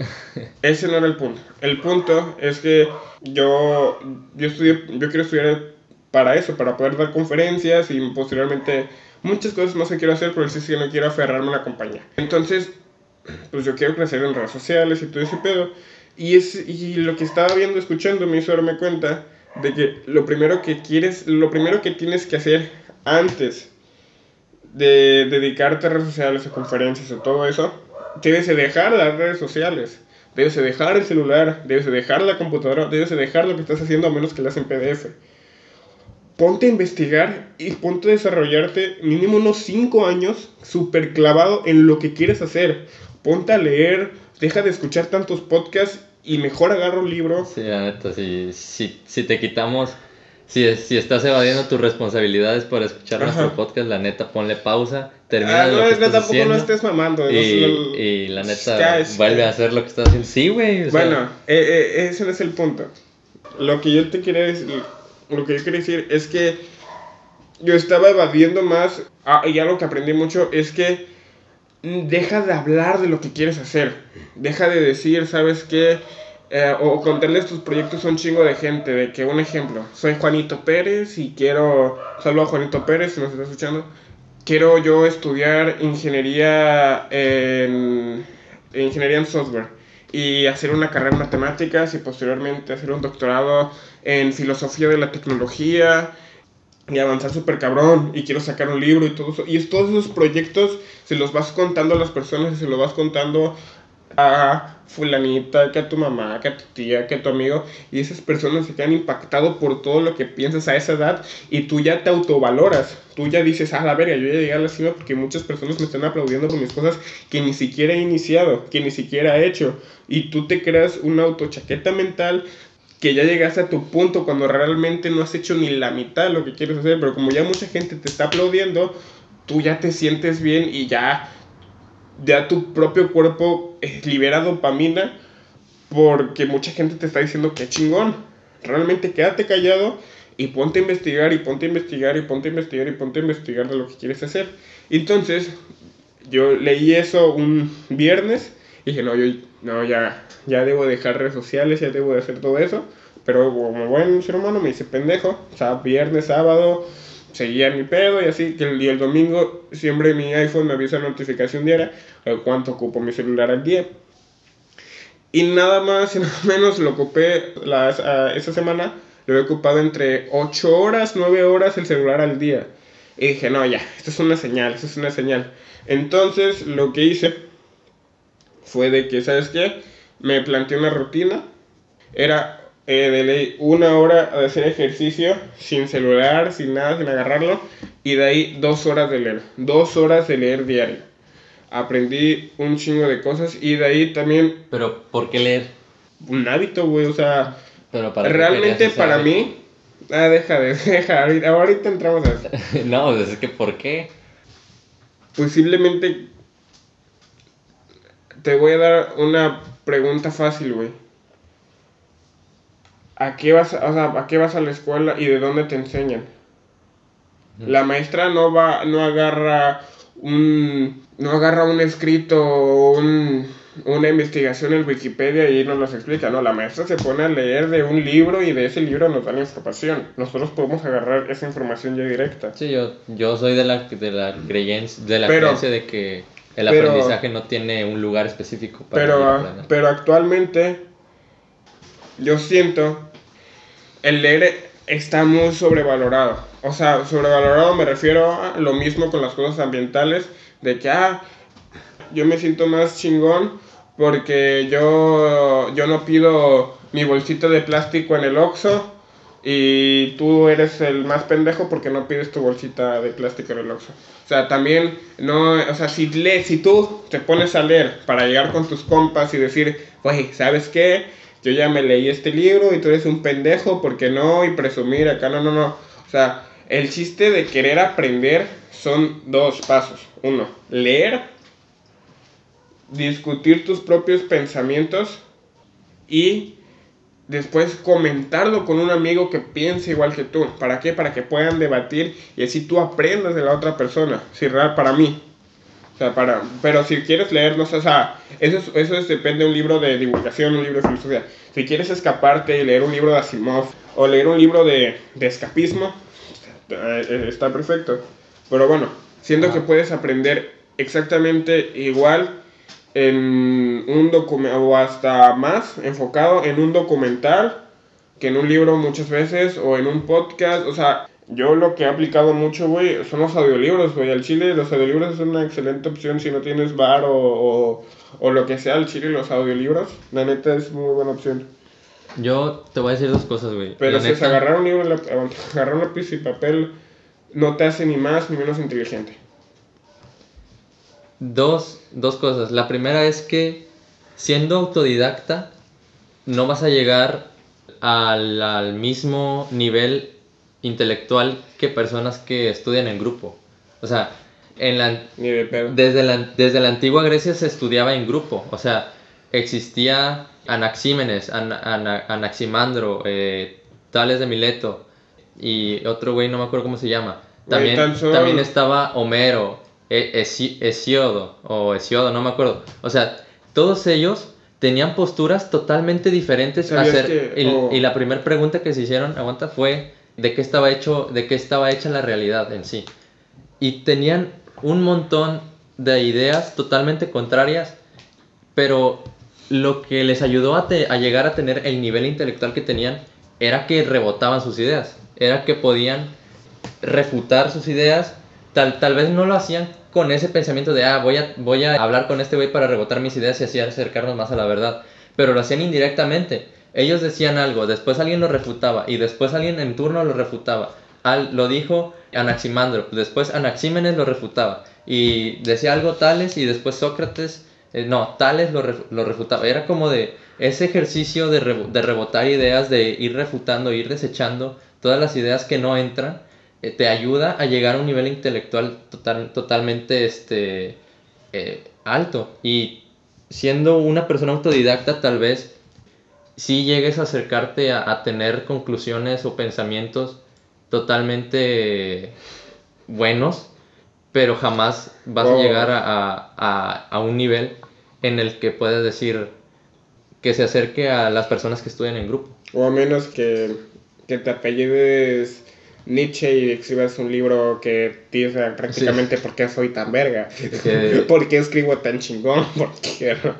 ese no era el punto. El punto es que yo, yo, estudié, yo quiero estudiar para eso, para poder dar conferencias y posteriormente muchas cosas más que quiero hacer, pero sí que no quiero aferrarme a la compañía. Entonces, pues yo quiero crecer en redes sociales y todo ese pedo. Y, es, y lo que estaba viendo, escuchando, me hizo darme cuenta de que lo primero que quieres, lo primero que tienes que hacer antes de dedicarte a redes sociales, a conferencias, o todo eso, debes de dejar las redes sociales, debes de dejar el celular, debes de dejar la computadora, debes de dejar lo que estás haciendo a menos que lo hagas en PDF. Ponte a investigar y ponte a desarrollarte mínimo unos 5 años súper clavado en lo que quieres hacer. Ponte a leer, deja de escuchar tantos podcasts y mejor agarra un libro. Sí, la neta, si, si, si te quitamos si, si estás evadiendo tus responsabilidades por escuchar nuestro podcast, la neta, ponle pausa, termina ah, no, lo que tampoco no estés mamando. Y, y la neta, vuelve a hacer lo que estás haciendo. Sí, güey. bueno, eh, eh, ese no es el punto. Lo que yo te quería decir, lo que yo quería decir es que yo estaba evadiendo más, ah, y algo que aprendí mucho es que deja de hablar de lo que quieres hacer. Deja de decir, ¿sabes qué? Eh, o contarles tus proyectos a un chingo de gente, de que un ejemplo, soy Juanito Pérez y quiero, saludo a Juanito Pérez si nos está escuchando, quiero yo estudiar ingeniería en, ingeniería en software y hacer una carrera en matemáticas y posteriormente hacer un doctorado en filosofía de la tecnología y avanzar súper cabrón y quiero sacar un libro y todo eso. Y todos esos proyectos se los vas contando a las personas y se los vas contando a fulanita, que a tu mamá, que a tu tía, que a tu amigo, y esas personas se quedan impactado por todo lo que piensas a esa edad y tú ya te autovaloras, tú ya dices, ah, la verga, yo ya llegué a la cima porque muchas personas me están aplaudiendo por mis cosas que ni siquiera he iniciado, que ni siquiera he hecho, y tú te creas una autochaqueta mental que ya llegaste a tu punto cuando realmente no has hecho ni la mitad de lo que quieres hacer, pero como ya mucha gente te está aplaudiendo, tú ya te sientes bien y ya ya tu propio cuerpo libera dopamina porque mucha gente te está diciendo que chingón. Realmente quédate callado y ponte a investigar y ponte a investigar y ponte a investigar y ponte a investigar de lo que quieres hacer. Entonces, yo leí eso un viernes y dije, no, yo no, ya, ya debo dejar redes sociales, ya debo de hacer todo eso. Pero como buen ser humano me dice pendejo, o sea, viernes, sábado, seguía mi pedo y así, que el, y el domingo siempre mi iPhone me avisa notificación diaria de cuánto ocupo mi celular al día. Y nada más y nada menos lo ocupé la, esa semana, lo he ocupado entre 8 horas, 9 horas el celular al día. Y dije, no, ya, esto es una señal, esto es una señal. Entonces lo que hice fue de que, ¿sabes qué? Me planteé una rutina. Era eh, de ley una hora de hacer ejercicio sin celular, sin nada, sin agarrarlo. Y de ahí dos horas de leer. Dos horas de leer diario. Aprendí un chingo de cosas y de ahí también... Pero, ¿por qué leer? Un hábito, güey, o sea... Pero para realmente para mí... Ah, deja de, deja, ahorita, ahorita entramos a eso. no, pues es que ¿por qué? Posiblemente te voy a dar una pregunta fácil, güey. ¿A qué vas, o sea, a qué vas a la escuela y de dónde te enseñan? La maestra no va, no agarra un, no agarra un escrito o un, una investigación en Wikipedia y nos los explica, no, la maestra se pone a leer de un libro y de ese libro nos da la información. Nosotros podemos agarrar esa información ya directa. Sí, yo, yo soy de la, de la, creencia, de la creencia de que el aprendizaje no tiene un lugar específico para pero, pero actualmente yo siento el leer está muy sobrevalorado. O sea, sobrevalorado me refiero a lo mismo con las cosas ambientales, de que, ah, yo me siento más chingón porque yo, yo no pido mi bolsito de plástico en el Oxxo y tú eres el más pendejo porque no pides tu bolsita de plástico en el Oxxo. O sea, también no, o sea, si lees, si tú te pones a leer para llegar con tus compas y decir, oye, ¿sabes qué? Yo ya me leí este libro y tú eres un pendejo, porque no? Y presumir acá, no, no, no. O sea, el chiste de querer aprender son dos pasos. Uno, leer, discutir tus propios pensamientos y después comentarlo con un amigo que piense igual que tú. ¿Para qué? Para que puedan debatir y así tú aprendas de la otra persona. Si real para mí. O sea, para, pero si quieres leer, no sé, o sea, eso, eso depende de un libro de divulgación, un libro de filosofía. Si quieres escaparte y leer un libro de Asimov o leer un libro de, de escapismo, eh, está perfecto. Pero bueno, siento que puedes aprender exactamente igual en un documento o hasta más enfocado en un documental que en un libro muchas veces o en un podcast, o sea, yo lo que he aplicado mucho, güey, son los audiolibros, güey. Al chile los audiolibros es una excelente opción si no tienes bar o, o, lo que sea, al chile los audiolibros, la neta es muy buena opción. Yo te voy a decir dos cosas, güey. Pero si es agarrar un libro, agarrar un lápiz y papel, no te hace ni más ni menos inteligente. Dos, dos cosas. La primera es que siendo autodidacta no vas a llegar al, al mismo nivel intelectual que personas que estudian en grupo. O sea, en la, desde, la, desde la antigua Grecia se estudiaba en grupo. O sea, existía Anaxímenes, Anaximandro, eh, Tales de Mileto y otro güey, no me acuerdo cómo se llama. También, también estaba Homero, e, Hesiodo o Hesiodo, no me acuerdo. O sea, todos ellos tenían posturas totalmente diferentes a hacer. y, la primera pregunta que se hicieron, aguanta, fue de qué estaba hecho, de qué estaba hecha la realidad en sí. Y tenían un montón de ideas totalmente contrarias, pero lo que les ayudó a, a, llegar a tener el nivel intelectual que tenían era que rebotaban sus ideas, era que podían refutar sus ideas, tal, tal vez no lo hacían con ese pensamiento de, ah, voy a, voy a hablar con este güey para rebotar mis ideas y así acercarnos más a la verdad, pero lo hacían indirectamente ellos decían algo, después alguien lo refutaba y después alguien en turno lo refutaba. Al, lo dijo Anaximandro, después Anaxímenes lo refutaba y decía algo Tales y después Sócrates, eh, no, Tales lo, lo, refutaba. Era como de ese ejercicio de, de, rebotar ideas, de ir refutando, ir desechando todas las ideas que no entran, eh, te ayuda a llegar a un nivel intelectual total, totalmente este, eh, alto. Y siendo una persona autodidacta tal vez si llegues a acercarte a, tener conclusiones o pensamientos totalmente buenos, pero jamás vas a llegar a, un nivel en el que puedas decir que se acerque a las personas que estudian en grupo. O a menos que, te apellides Nietzsche y escribas un libro que dice prácticamente por qué soy tan verga, Que- por qué escribo tan chingón, por qué no?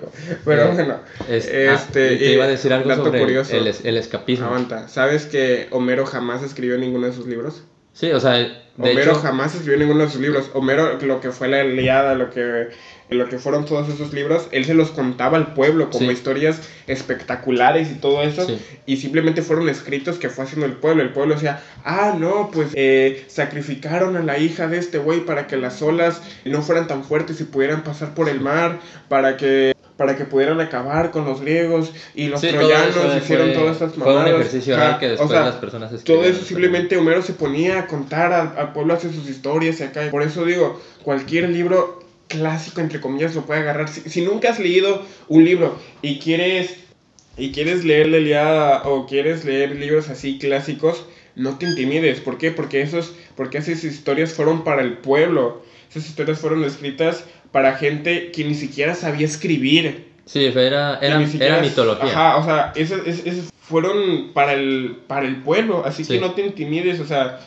Pero Eh, bueno, Es- ah, este, te iba a decir algo sobre el- curioso. el, el escapismo. aguanta, ¿sabes que Homero jamás escribió ninguno de sus libros? Sí, o sea, de Homero hecho, jamás escribió ninguno de sus libros. Homero, lo que fue la Iliada, lo que, lo que fueron todos esos libros, él se los contaba al pueblo como Sí. historias espectaculares y todo eso. Sí. Y simplemente fueron escritos que fue haciendo el pueblo. El pueblo decía, ah, no, pues eh, sacrificaron a la hija de este güey para que las olas no fueran tan fuertes y pudieran pasar por el mar, para que para que pudieran acabar con los griegos y los sí, troyanos hicieron fue- todas estas Fue un mamadas. ejercicio oral que o después sea, las personas todo eso simplemente Homero se ponía a contar al, al pueblo, hacer sus historias y acá. Por eso digo, cualquier libro clásico, entre comillas, lo puede agarrar. Si, si nunca has leído un libro y quieres, y quieres leer la Iliada o quieres leer libros así clásicos, no te intimides. ¿Por qué? Porque, esos, porque esas historias fueron para el pueblo. Esas historias fueron escritas para gente que ni siquiera sabía escribir. Sí, era, era, era mitología. Ajá, o sea, esas- esas fueron para el, para el pueblo, así Sí. que no te intimides, o sea,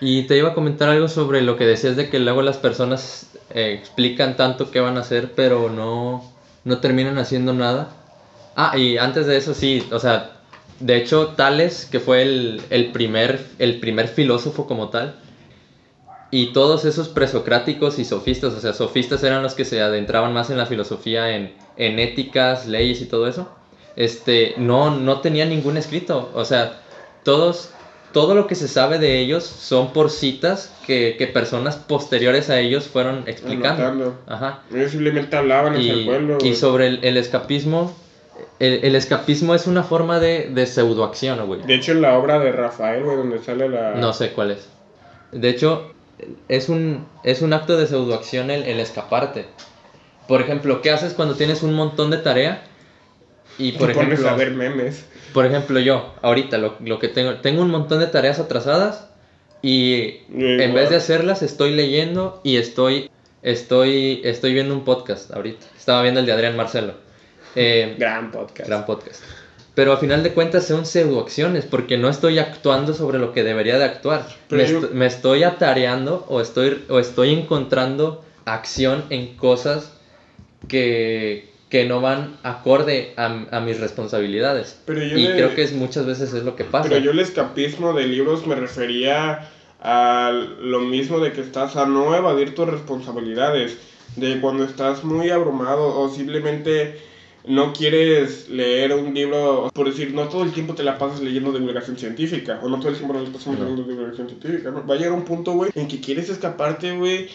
Y te iba a comentar algo sobre lo que decías de que luego las personas eh, explican tanto qué van a hacer, pero no, no terminan haciendo nada. Ah, y antes de eso sí, o sea, de hecho Tales, que fue el, el primer, el primer filósofo como tal, y todos esos presocráticos y sofistas, o sea, sofistas eran los que se adentraban más en la filosofía, en, en éticas, leyes y todo eso, este, no, no tenían ningún escrito, o sea, todos, todo lo que se sabe de ellos son por citas que, que personas posteriores a ellos fueron explicando. Ajá. ellos simplemente hablaban hacia el Y, pueblo. y sobre el, el escapismo, el, el escapismo es una forma de, de pseudoacción, güey. De hecho, en la obra de Rafael, güey, donde sale la... No sé cuál es. De hecho, es un, es un acto de pseudoacción el, el escaparte. Por ejemplo, ¿qué haces cuando tienes un montón de tarea? Y por te ejemplo, a ver memes. por ejemplo, yo, ahorita lo, lo que tengo, tengo un montón de tareas atrasadas y en igual. vez de hacerlas estoy leyendo y estoy, estoy, estoy viendo un podcast ahorita. Estaba viendo el de Adrián Marcelo. Eh, Gran podcast. gran podcast. Pero a final de cuentas son pseudoacciones porque no estoy actuando sobre lo que debería de actuar. Me, yo- est- me estoy atareando o estoy, o estoy encontrando acción en cosas que, que no van acorde a, a mis responsabilidades. Pero yo y le- creo que es, muchas veces es lo que pasa. Pero yo el escapismo de libros me refería a lo mismo de que estás a no evadir tus responsabilidades, de cuando estás muy abrumado o simplemente no quieres leer un libro, por decir, no todo el tiempo te la pasas leyendo divulgación científica, o no todo el tiempo te la pasas No. leyendo divulgación científica, ¿no? Va a llegar un punto, güey, en que quieres escaparte, güey,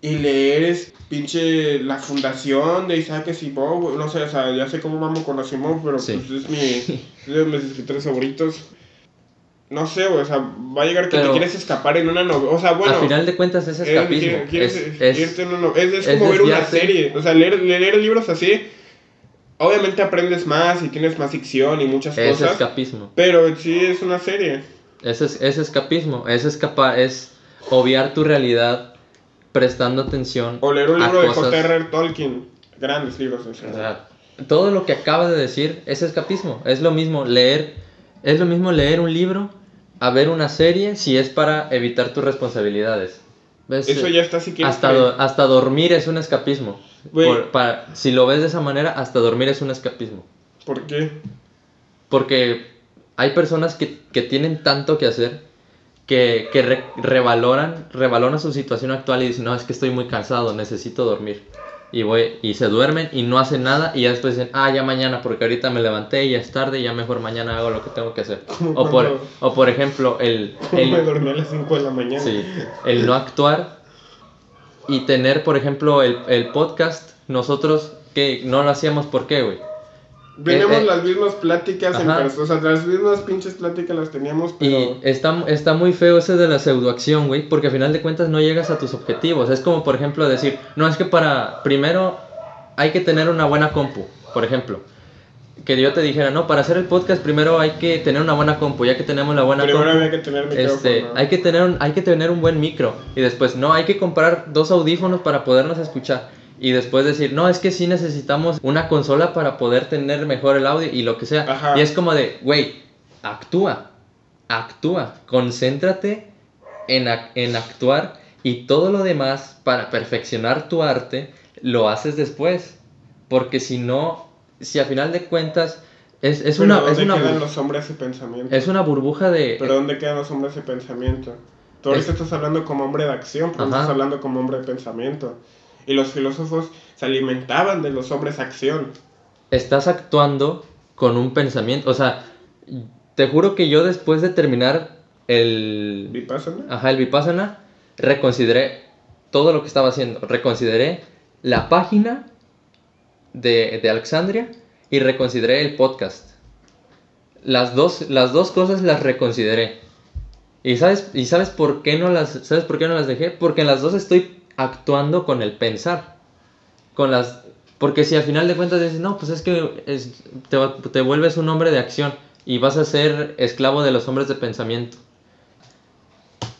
y leer es pinche la fundación de Isaac Asimov, güey, no sé, o sea, ya sé cómo vamos con Asimov, pero Sí. pues es mi, es de mis escritores favoritos. No sé, güey, o sea, va a llegar que Pero- te quieres escapar en una novela, o sea, bueno... a final de cuentas es eh, escapismo. quiere- quieres es, es- irte en una no- es, es es como ver una serie, o sea, leer, leer libros así, obviamente aprendes más y tienes más ficción y muchas es cosas, escapismo. pero sí es una serie. Es, es, es escapismo. Es escapar, es obviar tu realidad prestando atención O leer un libro de J.R.R. Tolkien, grandes libros. o sea. Todo lo que acaba de decir es escapismo. Es lo mismo leer, es lo mismo leer un libro a ver una serie si es para evitar tus responsabilidades. ¿Ves? Eso ya está si quieres... hasta, do- hasta dormir es un escapismo. Por- para, si lo ves de esa manera, hasta dormir es un escapismo. ¿Por qué? Porque hay personas que, que tienen tanto que hacer que, que re- revaloran, revaloran su situación actual y dicen, no, es que estoy muy cansado, necesito dormir. Y, voy, y se duermen y no hacen nada y ya después dicen, ah, ya mañana porque ahorita me levanté y ya es tarde y ya mejor mañana hago lo que tengo que hacer. O por, o por ejemplo, el, me el, dormí a las 5 de la mañana. sí, el no actuar y tener, por ejemplo, el, el podcast, nosotros que no lo hacíamos, ¿por qué, güey? Teníamos Eh, eh. las mismas pláticas, en o sea, las mismas pinches pláticas las teníamos, pero... Y está, está muy feo ese de la pseudoacción, güey, porque al final de cuentas no llegas a tus objetivos. Es como, por ejemplo, decir, no, es que para, primero hay que tener una buena compu, por ejemplo. Que yo te dijera, no, para hacer el podcast primero hay que tener una buena compu, ya que tenemos la buena Primero compu. había que tener micrófono. Este, hay que tener un, hay que tener un buen micro y después no hay que comprar dos audífonos para podernos escuchar y después decir no es que sí necesitamos una consola para poder tener mejor el audio y lo que sea Ajá. y es como de güey actúa actúa, concéntrate en, en actuar y todo lo demás para perfeccionar tu arte lo haces después. Porque si no, si a final de cuentas es, es una... ¿Dónde es una quedan los hombres de pensamiento? Es una burbuja de... Pero ¿dónde quedan los hombres de pensamiento? Tú ahorita Es- estás hablando como hombre de acción, pero no estás hablando como hombre de pensamiento. Y los filósofos se alimentaban de los hombres de acción. estás actuando con un pensamiento. O sea, te juro que yo después de terminar el, ¿Vipassana? ajá, el Vipassana, reconsideré todo lo que estaba haciendo. Reconsideré la página de, de Alexandria y reconsideré el podcast. Las dos, las dos cosas las reconsideré. ¿Y sabes, ¿Y sabes por qué no las sabes por qué no las dejé? Porque en las dos estoy actuando con el pensar. Con las porque si al final de cuentas dices, "No, pues es que es- te, te vuelves un hombre de acción y vas a ser esclavo de los hombres de pensamiento."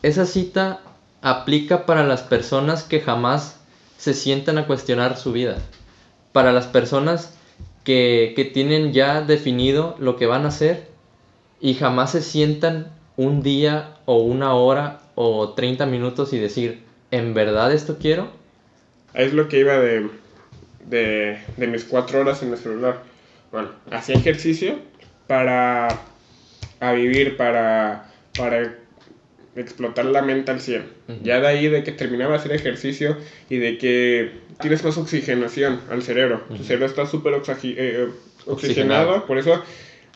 Esa cita aplica para las personas que jamás se sientan a cuestionar su vida. Para las personas que, que tienen ya definido lo que van a hacer y jamás se sientan un día o una hora o 30 minutos y decir, ¿en verdad esto quiero? Es lo que iba de, de, de mis cuatro horas en el celular. Bueno, hacía ejercicio para a vivir, para, para explotar la mente al 100. Ujú. Ya de ahí de que terminaba de hacer ejercicio y de que tienes más oxigenación al cerebro. Tu Ujú. cerebro está súper eh, eh, oxigenado, Oxigenado. por eso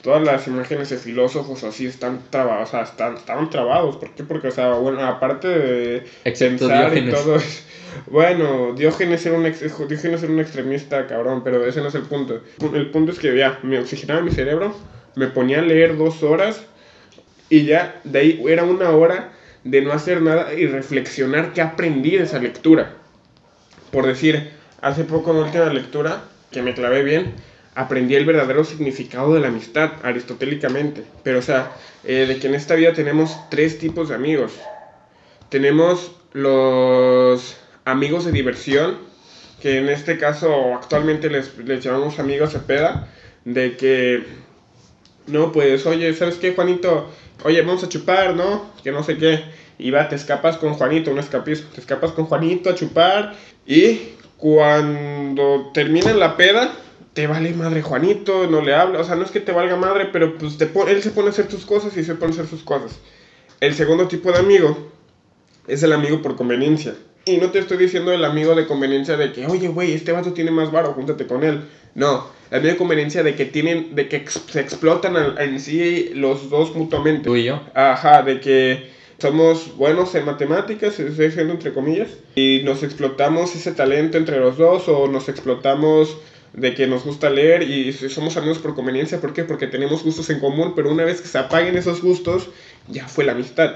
todas las imágenes de filósofos así están trabados, o sea, están, estaban trabados. ¿Por qué? Porque, o sea, bueno, aparte de Excepto pensar y todo es- Bueno, Diógenes era, un ex- Diógenes era un extremista, cabrón, pero ese no es el punto. El punto es que ya, me oxigenaba mi cerebro, me ponía a leer dos horas y ya de ahí era una hora de no hacer nada y reflexionar qué aprendí de esa lectura. Por decir, hace poco en última lectura, que me clavé bien, aprendí el verdadero significado de la amistad, aristotélicamente. Pero, o sea, eh, de que en esta vida tenemos tres tipos de amigos. Tenemos los amigos de diversión, que en este caso actualmente les, les llamamos amigos de peda, de que, no, pues, oye, ¿sabes qué, Juanito? Oye, vamos a chupar, ¿no? Que no sé qué. Y va, te escapas con Juanito, un escapismo. Te escapas con Juanito a chupar y cuando termina la peda, te vale madre Juanito, no le habla. O sea, no es que te valga madre, pero pues te él se pone a hacer sus cosas y se pone a hacer sus cosas. El segundo tipo de amigo es el amigo por conveniencia. Y no te estoy diciendo el amigo de conveniencia de que, oye, güey, este vato tiene más varo, júntate con él. No, el amigo de conveniencia de que tienen, de que ex- se explotan al- en sí los dos mutuamente. Tú y yo. Ajá, de que somos buenos en matemáticas, estoy diciendo entre comillas, y nos explotamos ese talento entre los dos o nos explotamos de que nos gusta leer y somos amigos por conveniencia. ¿Por qué? Porque tenemos gustos en común, pero una vez que se apaguen esos gustos, ya fue la amistad.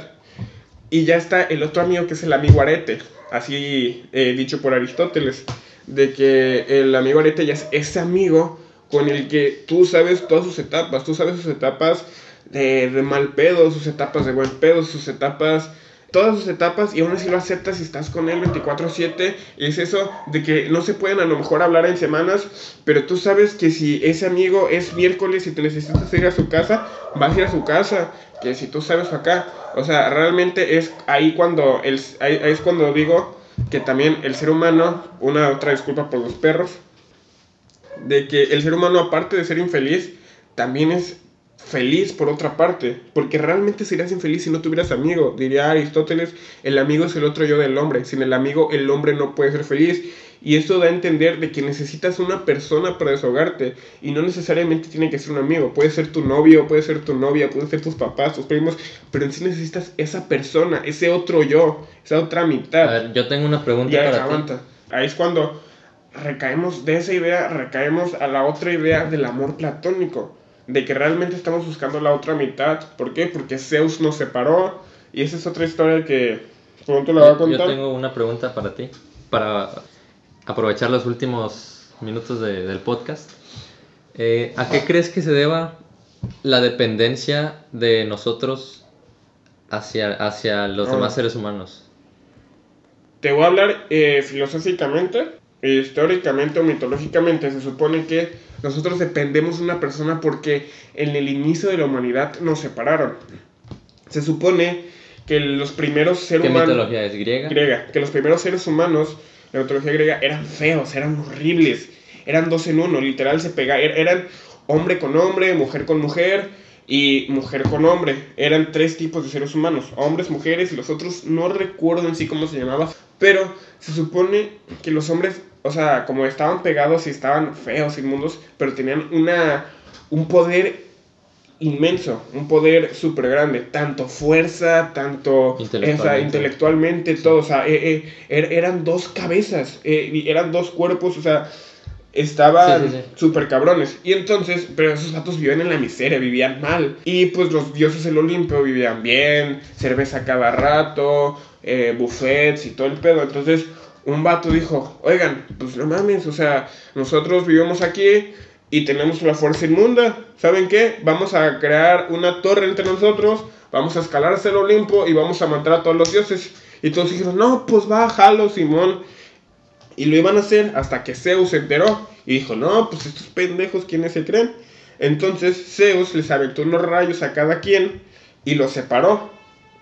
Y ya está el otro amigo que es el amigo arete, así eh, dicho por Aristóteles, de que el amigo arete ya es ese amigo con el que tú sabes todas sus etapas, tú sabes sus etapas de, mal pedo, sus etapas de buen pedo, sus etapas, todas sus etapas y aún así lo aceptas y estás con él 24/7 y es eso de que no se pueden a lo mejor hablar en semanas, pero tú sabes que si ese amigo es miércoles y te necesitas ir a su casa, vas a ir a su casa, que si tú sabes acá, o sea, realmente es ahí cuando, el, ahí, ahí es cuando digo que también el ser humano, una otra disculpa por los perros, de que el ser humano aparte de ser infeliz, también es feliz por otra parte, porque realmente serías infeliz si no tuvieras amigo. Diría Aristóteles, el amigo es el otro yo del hombre, sin el amigo el hombre no puede ser feliz. Y esto da a entender de que necesitas una persona para desahogarte y no necesariamente tiene que ser un amigo, puede ser tu novio, puede ser tu novia, puede ser tus papás, tus primos, pero en sí necesitas esa persona, ese otro yo, esa otra mitad. A ver, yo tengo una pregunta Ya, para ti. aguanta. Ahí es cuando recaemos de esa idea, recaemos a la otra idea del amor platónico. De que realmente estamos buscando la otra mitad. ¿Por qué? Porque Zeus nos separó. Y esa es otra historia que pronto la voy a contar. yo tengo una pregunta para ti, para aprovechar los últimos minutos de- del podcast. Eh, ¿A qué crees que se deba la dependencia de nosotros hacia, hacia los Ah. demás seres humanos? Te voy a hablar eh, filosóficamente, e históricamente o mitológicamente. Se supone que nosotros dependemos de una persona porque en el inicio de la humanidad nos separaron. Se supone que los primeros seres ¿Qué humanos... mitología es griega? griega, que los primeros seres humanos, la mitología griega, eran feos, eran horribles, eran dos en uno, literal se pega, er- eran hombre con hombre, mujer con mujer y mujer con hombre. Eran tres tipos de seres humanos, hombres, mujeres y los otros no recuerdo en sí cómo se llamaba, pero se supone que los hombres, o sea, como estaban pegados y estaban feos, inmundos, pero tenían una un poder inmenso, un poder súper grande, tanto fuerza, tanto Intelectualmente. esa, intelectualmente, todo, o sea, eh, eh, er- eran dos cabezas, eh, eran dos cuerpos, o sea, estaban Sí, sí, sí. súper cabrones. Y entonces, pero esos datos vivían en la miseria, vivían mal. Y pues los dioses del Olimpio vivían bien, cerveza cada rato, eh, buffets y todo el pedo. Entonces, un vato dijo, oigan, pues no mames, o sea, nosotros vivimos aquí y tenemos la fuerza inmunda. ¿Saben qué? Vamos a crear una torre entre nosotros, vamos a escalar hacia el Olimpo y vamos a matar a todos los dioses. Y todos dijeron, no, pues va, jalo, Simón. Y lo iban a hacer hasta que Zeus se enteró y dijo, no, pues estos pendejos, ¿quiénes se creen? Entonces Zeus les aventó unos rayos a cada quien y los separó.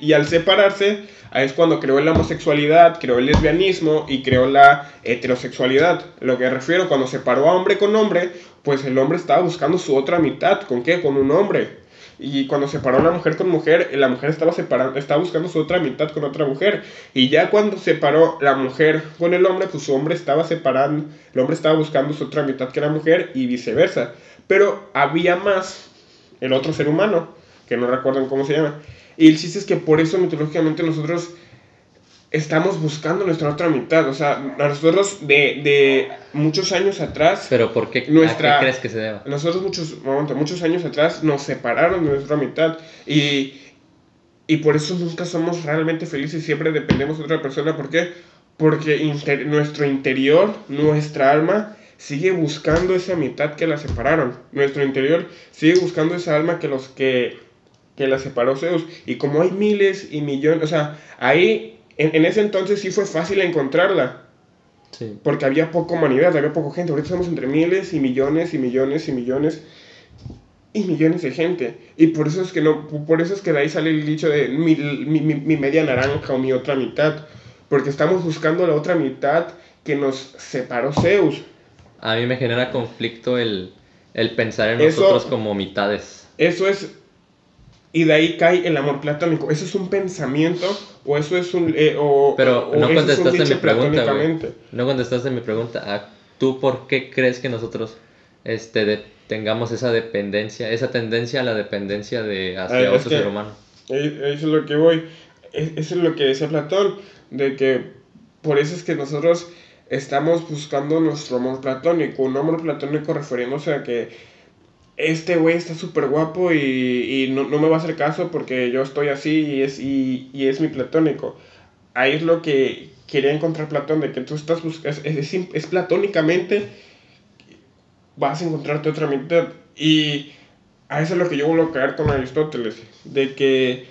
Y al separarse, es cuando creó la homosexualidad, creó el lesbianismo y creó la heterosexualidad. Lo que refiero, cuando separó a hombre con hombre, pues el hombre estaba buscando su otra mitad. ¿Con qué? Con un hombre. Y cuando separó a la mujer con mujer, la mujer estaba, separando, estaba buscando su otra mitad con otra mujer. Y ya cuando separó la mujer con el hombre, pues su hombre estaba separando, el hombre estaba buscando su otra mitad que la mujer y viceversa. Pero había más el otro ser humano, que no recuerdan cómo se llama. Y el chiste es que por eso mitológicamente nosotros estamos buscando nuestra otra mitad. O sea, nosotros de, de muchos años atrás, Pero ¿por qué, Nuestra- ¿a qué crees que se deba? nosotros muchos, muchos años atrás nos separaron de nuestra mitad. Y, y por eso nunca somos realmente felices, siempre dependemos de otra persona. ¿Por qué? Porque inter- nuestro interior, nuestra alma, sigue buscando esa mitad que la separaron. Nuestro interior sigue buscando esa alma que los que, que la separó Zeus. Y como hay miles y millones, o sea, ahí, en, en ese entonces sí fue fácil encontrarla. Sí. Porque había poca humanidad, había poca gente. Ahorita estamos entre miles y millones y millones y millones y millones de gente. Y por eso es que no, por eso es que de ahí sale el dicho de mi, mi, mi- mi media naranja o mi otra mitad. Porque estamos buscando la otra mitad que nos separó Zeus. A mí me genera conflicto el, el pensar en Eso- nosotros como mitades. Eso es. Y de ahí cae el amor platónico. ¿Eso es un pensamiento? ¿O eso es un. eh, o, Pero o no eso es un contestaste dicho mi pregunta? No contestaste mi pregunta. Ah, ¿Tú por qué crees que nosotros este, de- tengamos esa dependencia, esa tendencia a la dependencia de hacia es otro que- ser humano? Eso es lo que voy. Es- Eso es lo que decía Platón, de que por eso es que nosotros estamos buscando nuestro amor platónico. Un amor platónico refiriéndose a que este güey está súper guapo y, y no, no me va a hacer caso porque yo estoy así y es, y, y es mi platónico. Ahí es lo que quería encontrar Platón, de que tú estás buscando, es, es, es platónicamente vas a encontrarte otra mitad. Y a eso es lo que yo vuelvo a caer con Aristóteles, de que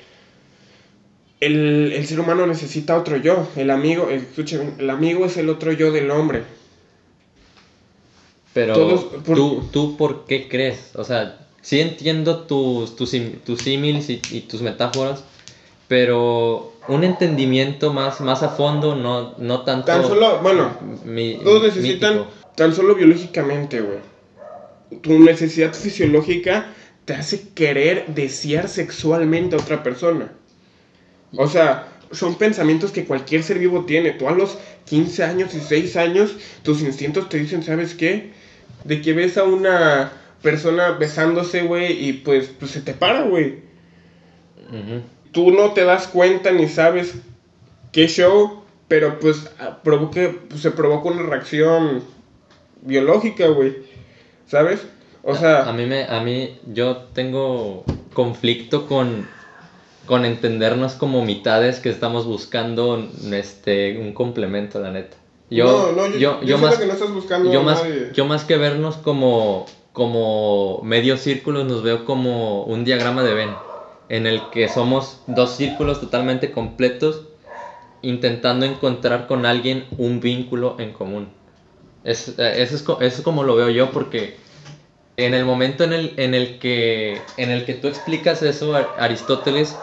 el, el ser humano necesita otro yo, el amigo, el amigo es el otro yo del hombre. Pero Todos- por- ¿tú, ¿tú por qué crees? O sea, sí entiendo tus, tus, tus símiles y, y tus metáforas, pero un entendimiento más, más a fondo, no, no tanto... Tan solo, bueno, mi- todos necesitan, mítico. tan solo biológicamente, güey. Tu necesidad fisiológica te hace querer desear sexualmente a otra persona. O sea, son pensamientos que cualquier ser vivo tiene. Tú a los 15 años, 16 años, tus instintos te dicen, ¿sabes qué? De que ves a una persona besándose, güey, y pues, pues se te para, güey. Ujú. Tú no te das cuenta ni sabes qué show, pero pues ah, provoque, pues, se provoca una reacción biológica, güey. ¿Sabes? O sea, a mí me a mí yo tengo conflicto con con entendernos como mitades que estamos buscando este un complemento la neta yo no, no, yo, yo, yo siento más que no estás buscando yo más nadie. yo más que vernos como como medio círculos nos veo como un diagrama de Venn en el que somos dos círculos totalmente completos intentando encontrar con alguien un vínculo en común es, eh, eso, es, eso es como lo veo yo porque en el momento en el, en el, que, en el que tú explicas eso, Ar- Aristóteles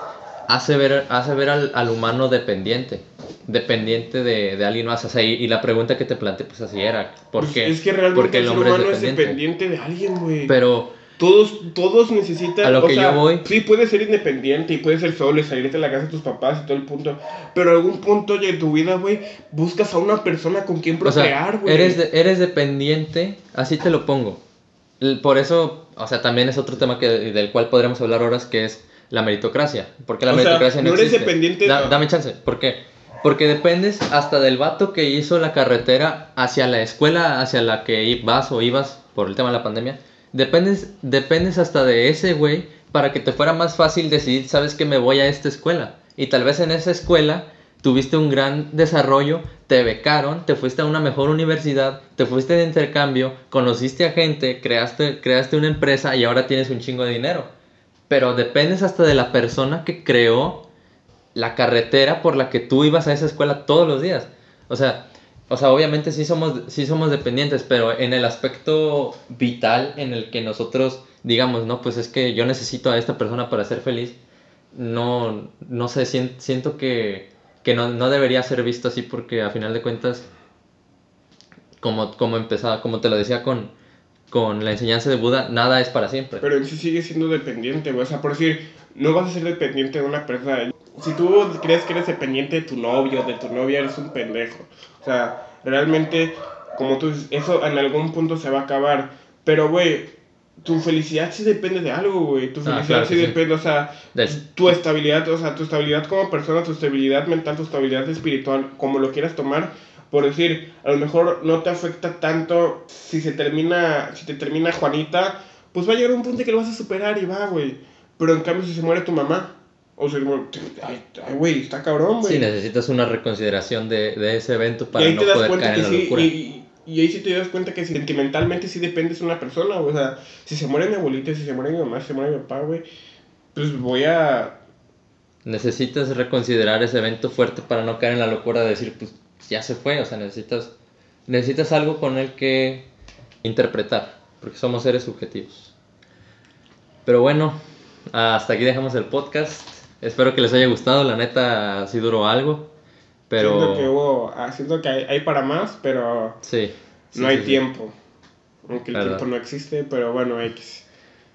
hace ver, hace ver al, al humano dependiente, dependiente de, de alguien más. O sea, y, y la pregunta que te planteé, pues así era, ¿por Pues qué? Es que realmente Porque el, el hombre es humano es dependiente. dependiente de alguien, güey. Pero, Todos, todos necesitan. A lo o que sea, yo voy- Sí, puedes ser independiente y puedes ser solo y salirte de la casa de tus papás y todo el punto. Pero en algún punto de tu vida, güey, buscas a una persona con quien o sea, procrear, güey. eres, de- eres dependiente, así te lo pongo. Por eso, o sea, también es otro tema que, del cual podremos hablar horas, que es la meritocracia. ¿Por qué la O sea, meritocracia no, no eres existe? dependiente- Da- dame chance, ¿por qué? Porque dependes hasta del vato que hizo la carretera hacia la escuela hacia la que vas o ibas por el tema de la pandemia. Dependes, dependes hasta de ese güey para que te fuera más fácil decidir, sabes que me voy a esta escuela. Y tal vez en esa escuela tuviste un gran desarrollo, te becaron, te fuiste a una mejor universidad, te fuiste de intercambio, conociste a gente, creaste, creaste una empresa y ahora tienes un chingo de dinero. Pero dependes hasta de la persona que creó la carretera por la que tú ibas a esa escuela todos los días. O sea, o sea, obviamente sí somos, sí somos dependientes, pero en el aspecto vital en el que nosotros digamos, no, pues es que yo necesito a esta persona para ser feliz, no, no sé, sien- siento que, que no, no debería ser visto así porque a final de cuentas, como, como empezaba, como te lo decía con, con la enseñanza de Buda, nada es para siempre. Pero en sí sigue siendo dependiente, güey. O sea, por decir, no vas a ser dependiente de una persona. Si tú crees que eres dependiente de tu novio, de tu novia, eres un pendejo. O sea, realmente, como tú dices, eso en algún punto se va a acabar. Pero, güey, tu felicidad sí depende de algo, güey. Tu Ah, felicidad claro sí que sí. depende, o sea, Del- tu estabilidad, o sea, tu estabilidad como persona, tu estabilidad mental, tu estabilidad espiritual, como lo quieras tomar, por decir, a lo mejor no te afecta tanto si se termina, si te termina Juanita, pues va a llegar un punto que lo vas a superar y va, güey. Pero en cambio si se muere tu mamá, o se muere, ay, güey, está cabrón, güey. Sí, necesitas una reconsideración de, de ese evento para no poder caer en la sí, locura. y, y- ahí sí te das cuenta que sentimentalmente sí dependes de una persona, o sea, si se muere mi abuelita, si se muere mi mamá, si se muere mi papá, güey, pues voy a Necesitas reconsiderar ese evento fuerte para no caer en la locura de decir, pues ya se fue, o sea, necesitas, necesitas algo con el que interpretar, porque somos seres subjetivos. Pero bueno, hasta aquí dejamos el podcast. Espero que les haya gustado, la neta sí duró algo, pero... Siento que hubo, ah, siento que hay, hay para más, pero Sí. sí, no hay sí, tiempo. Aunque el Verdad. tiempo no existe, pero bueno, X.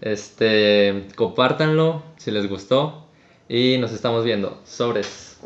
Este, compártanlo si les gustó y nos estamos viendo. Sobres.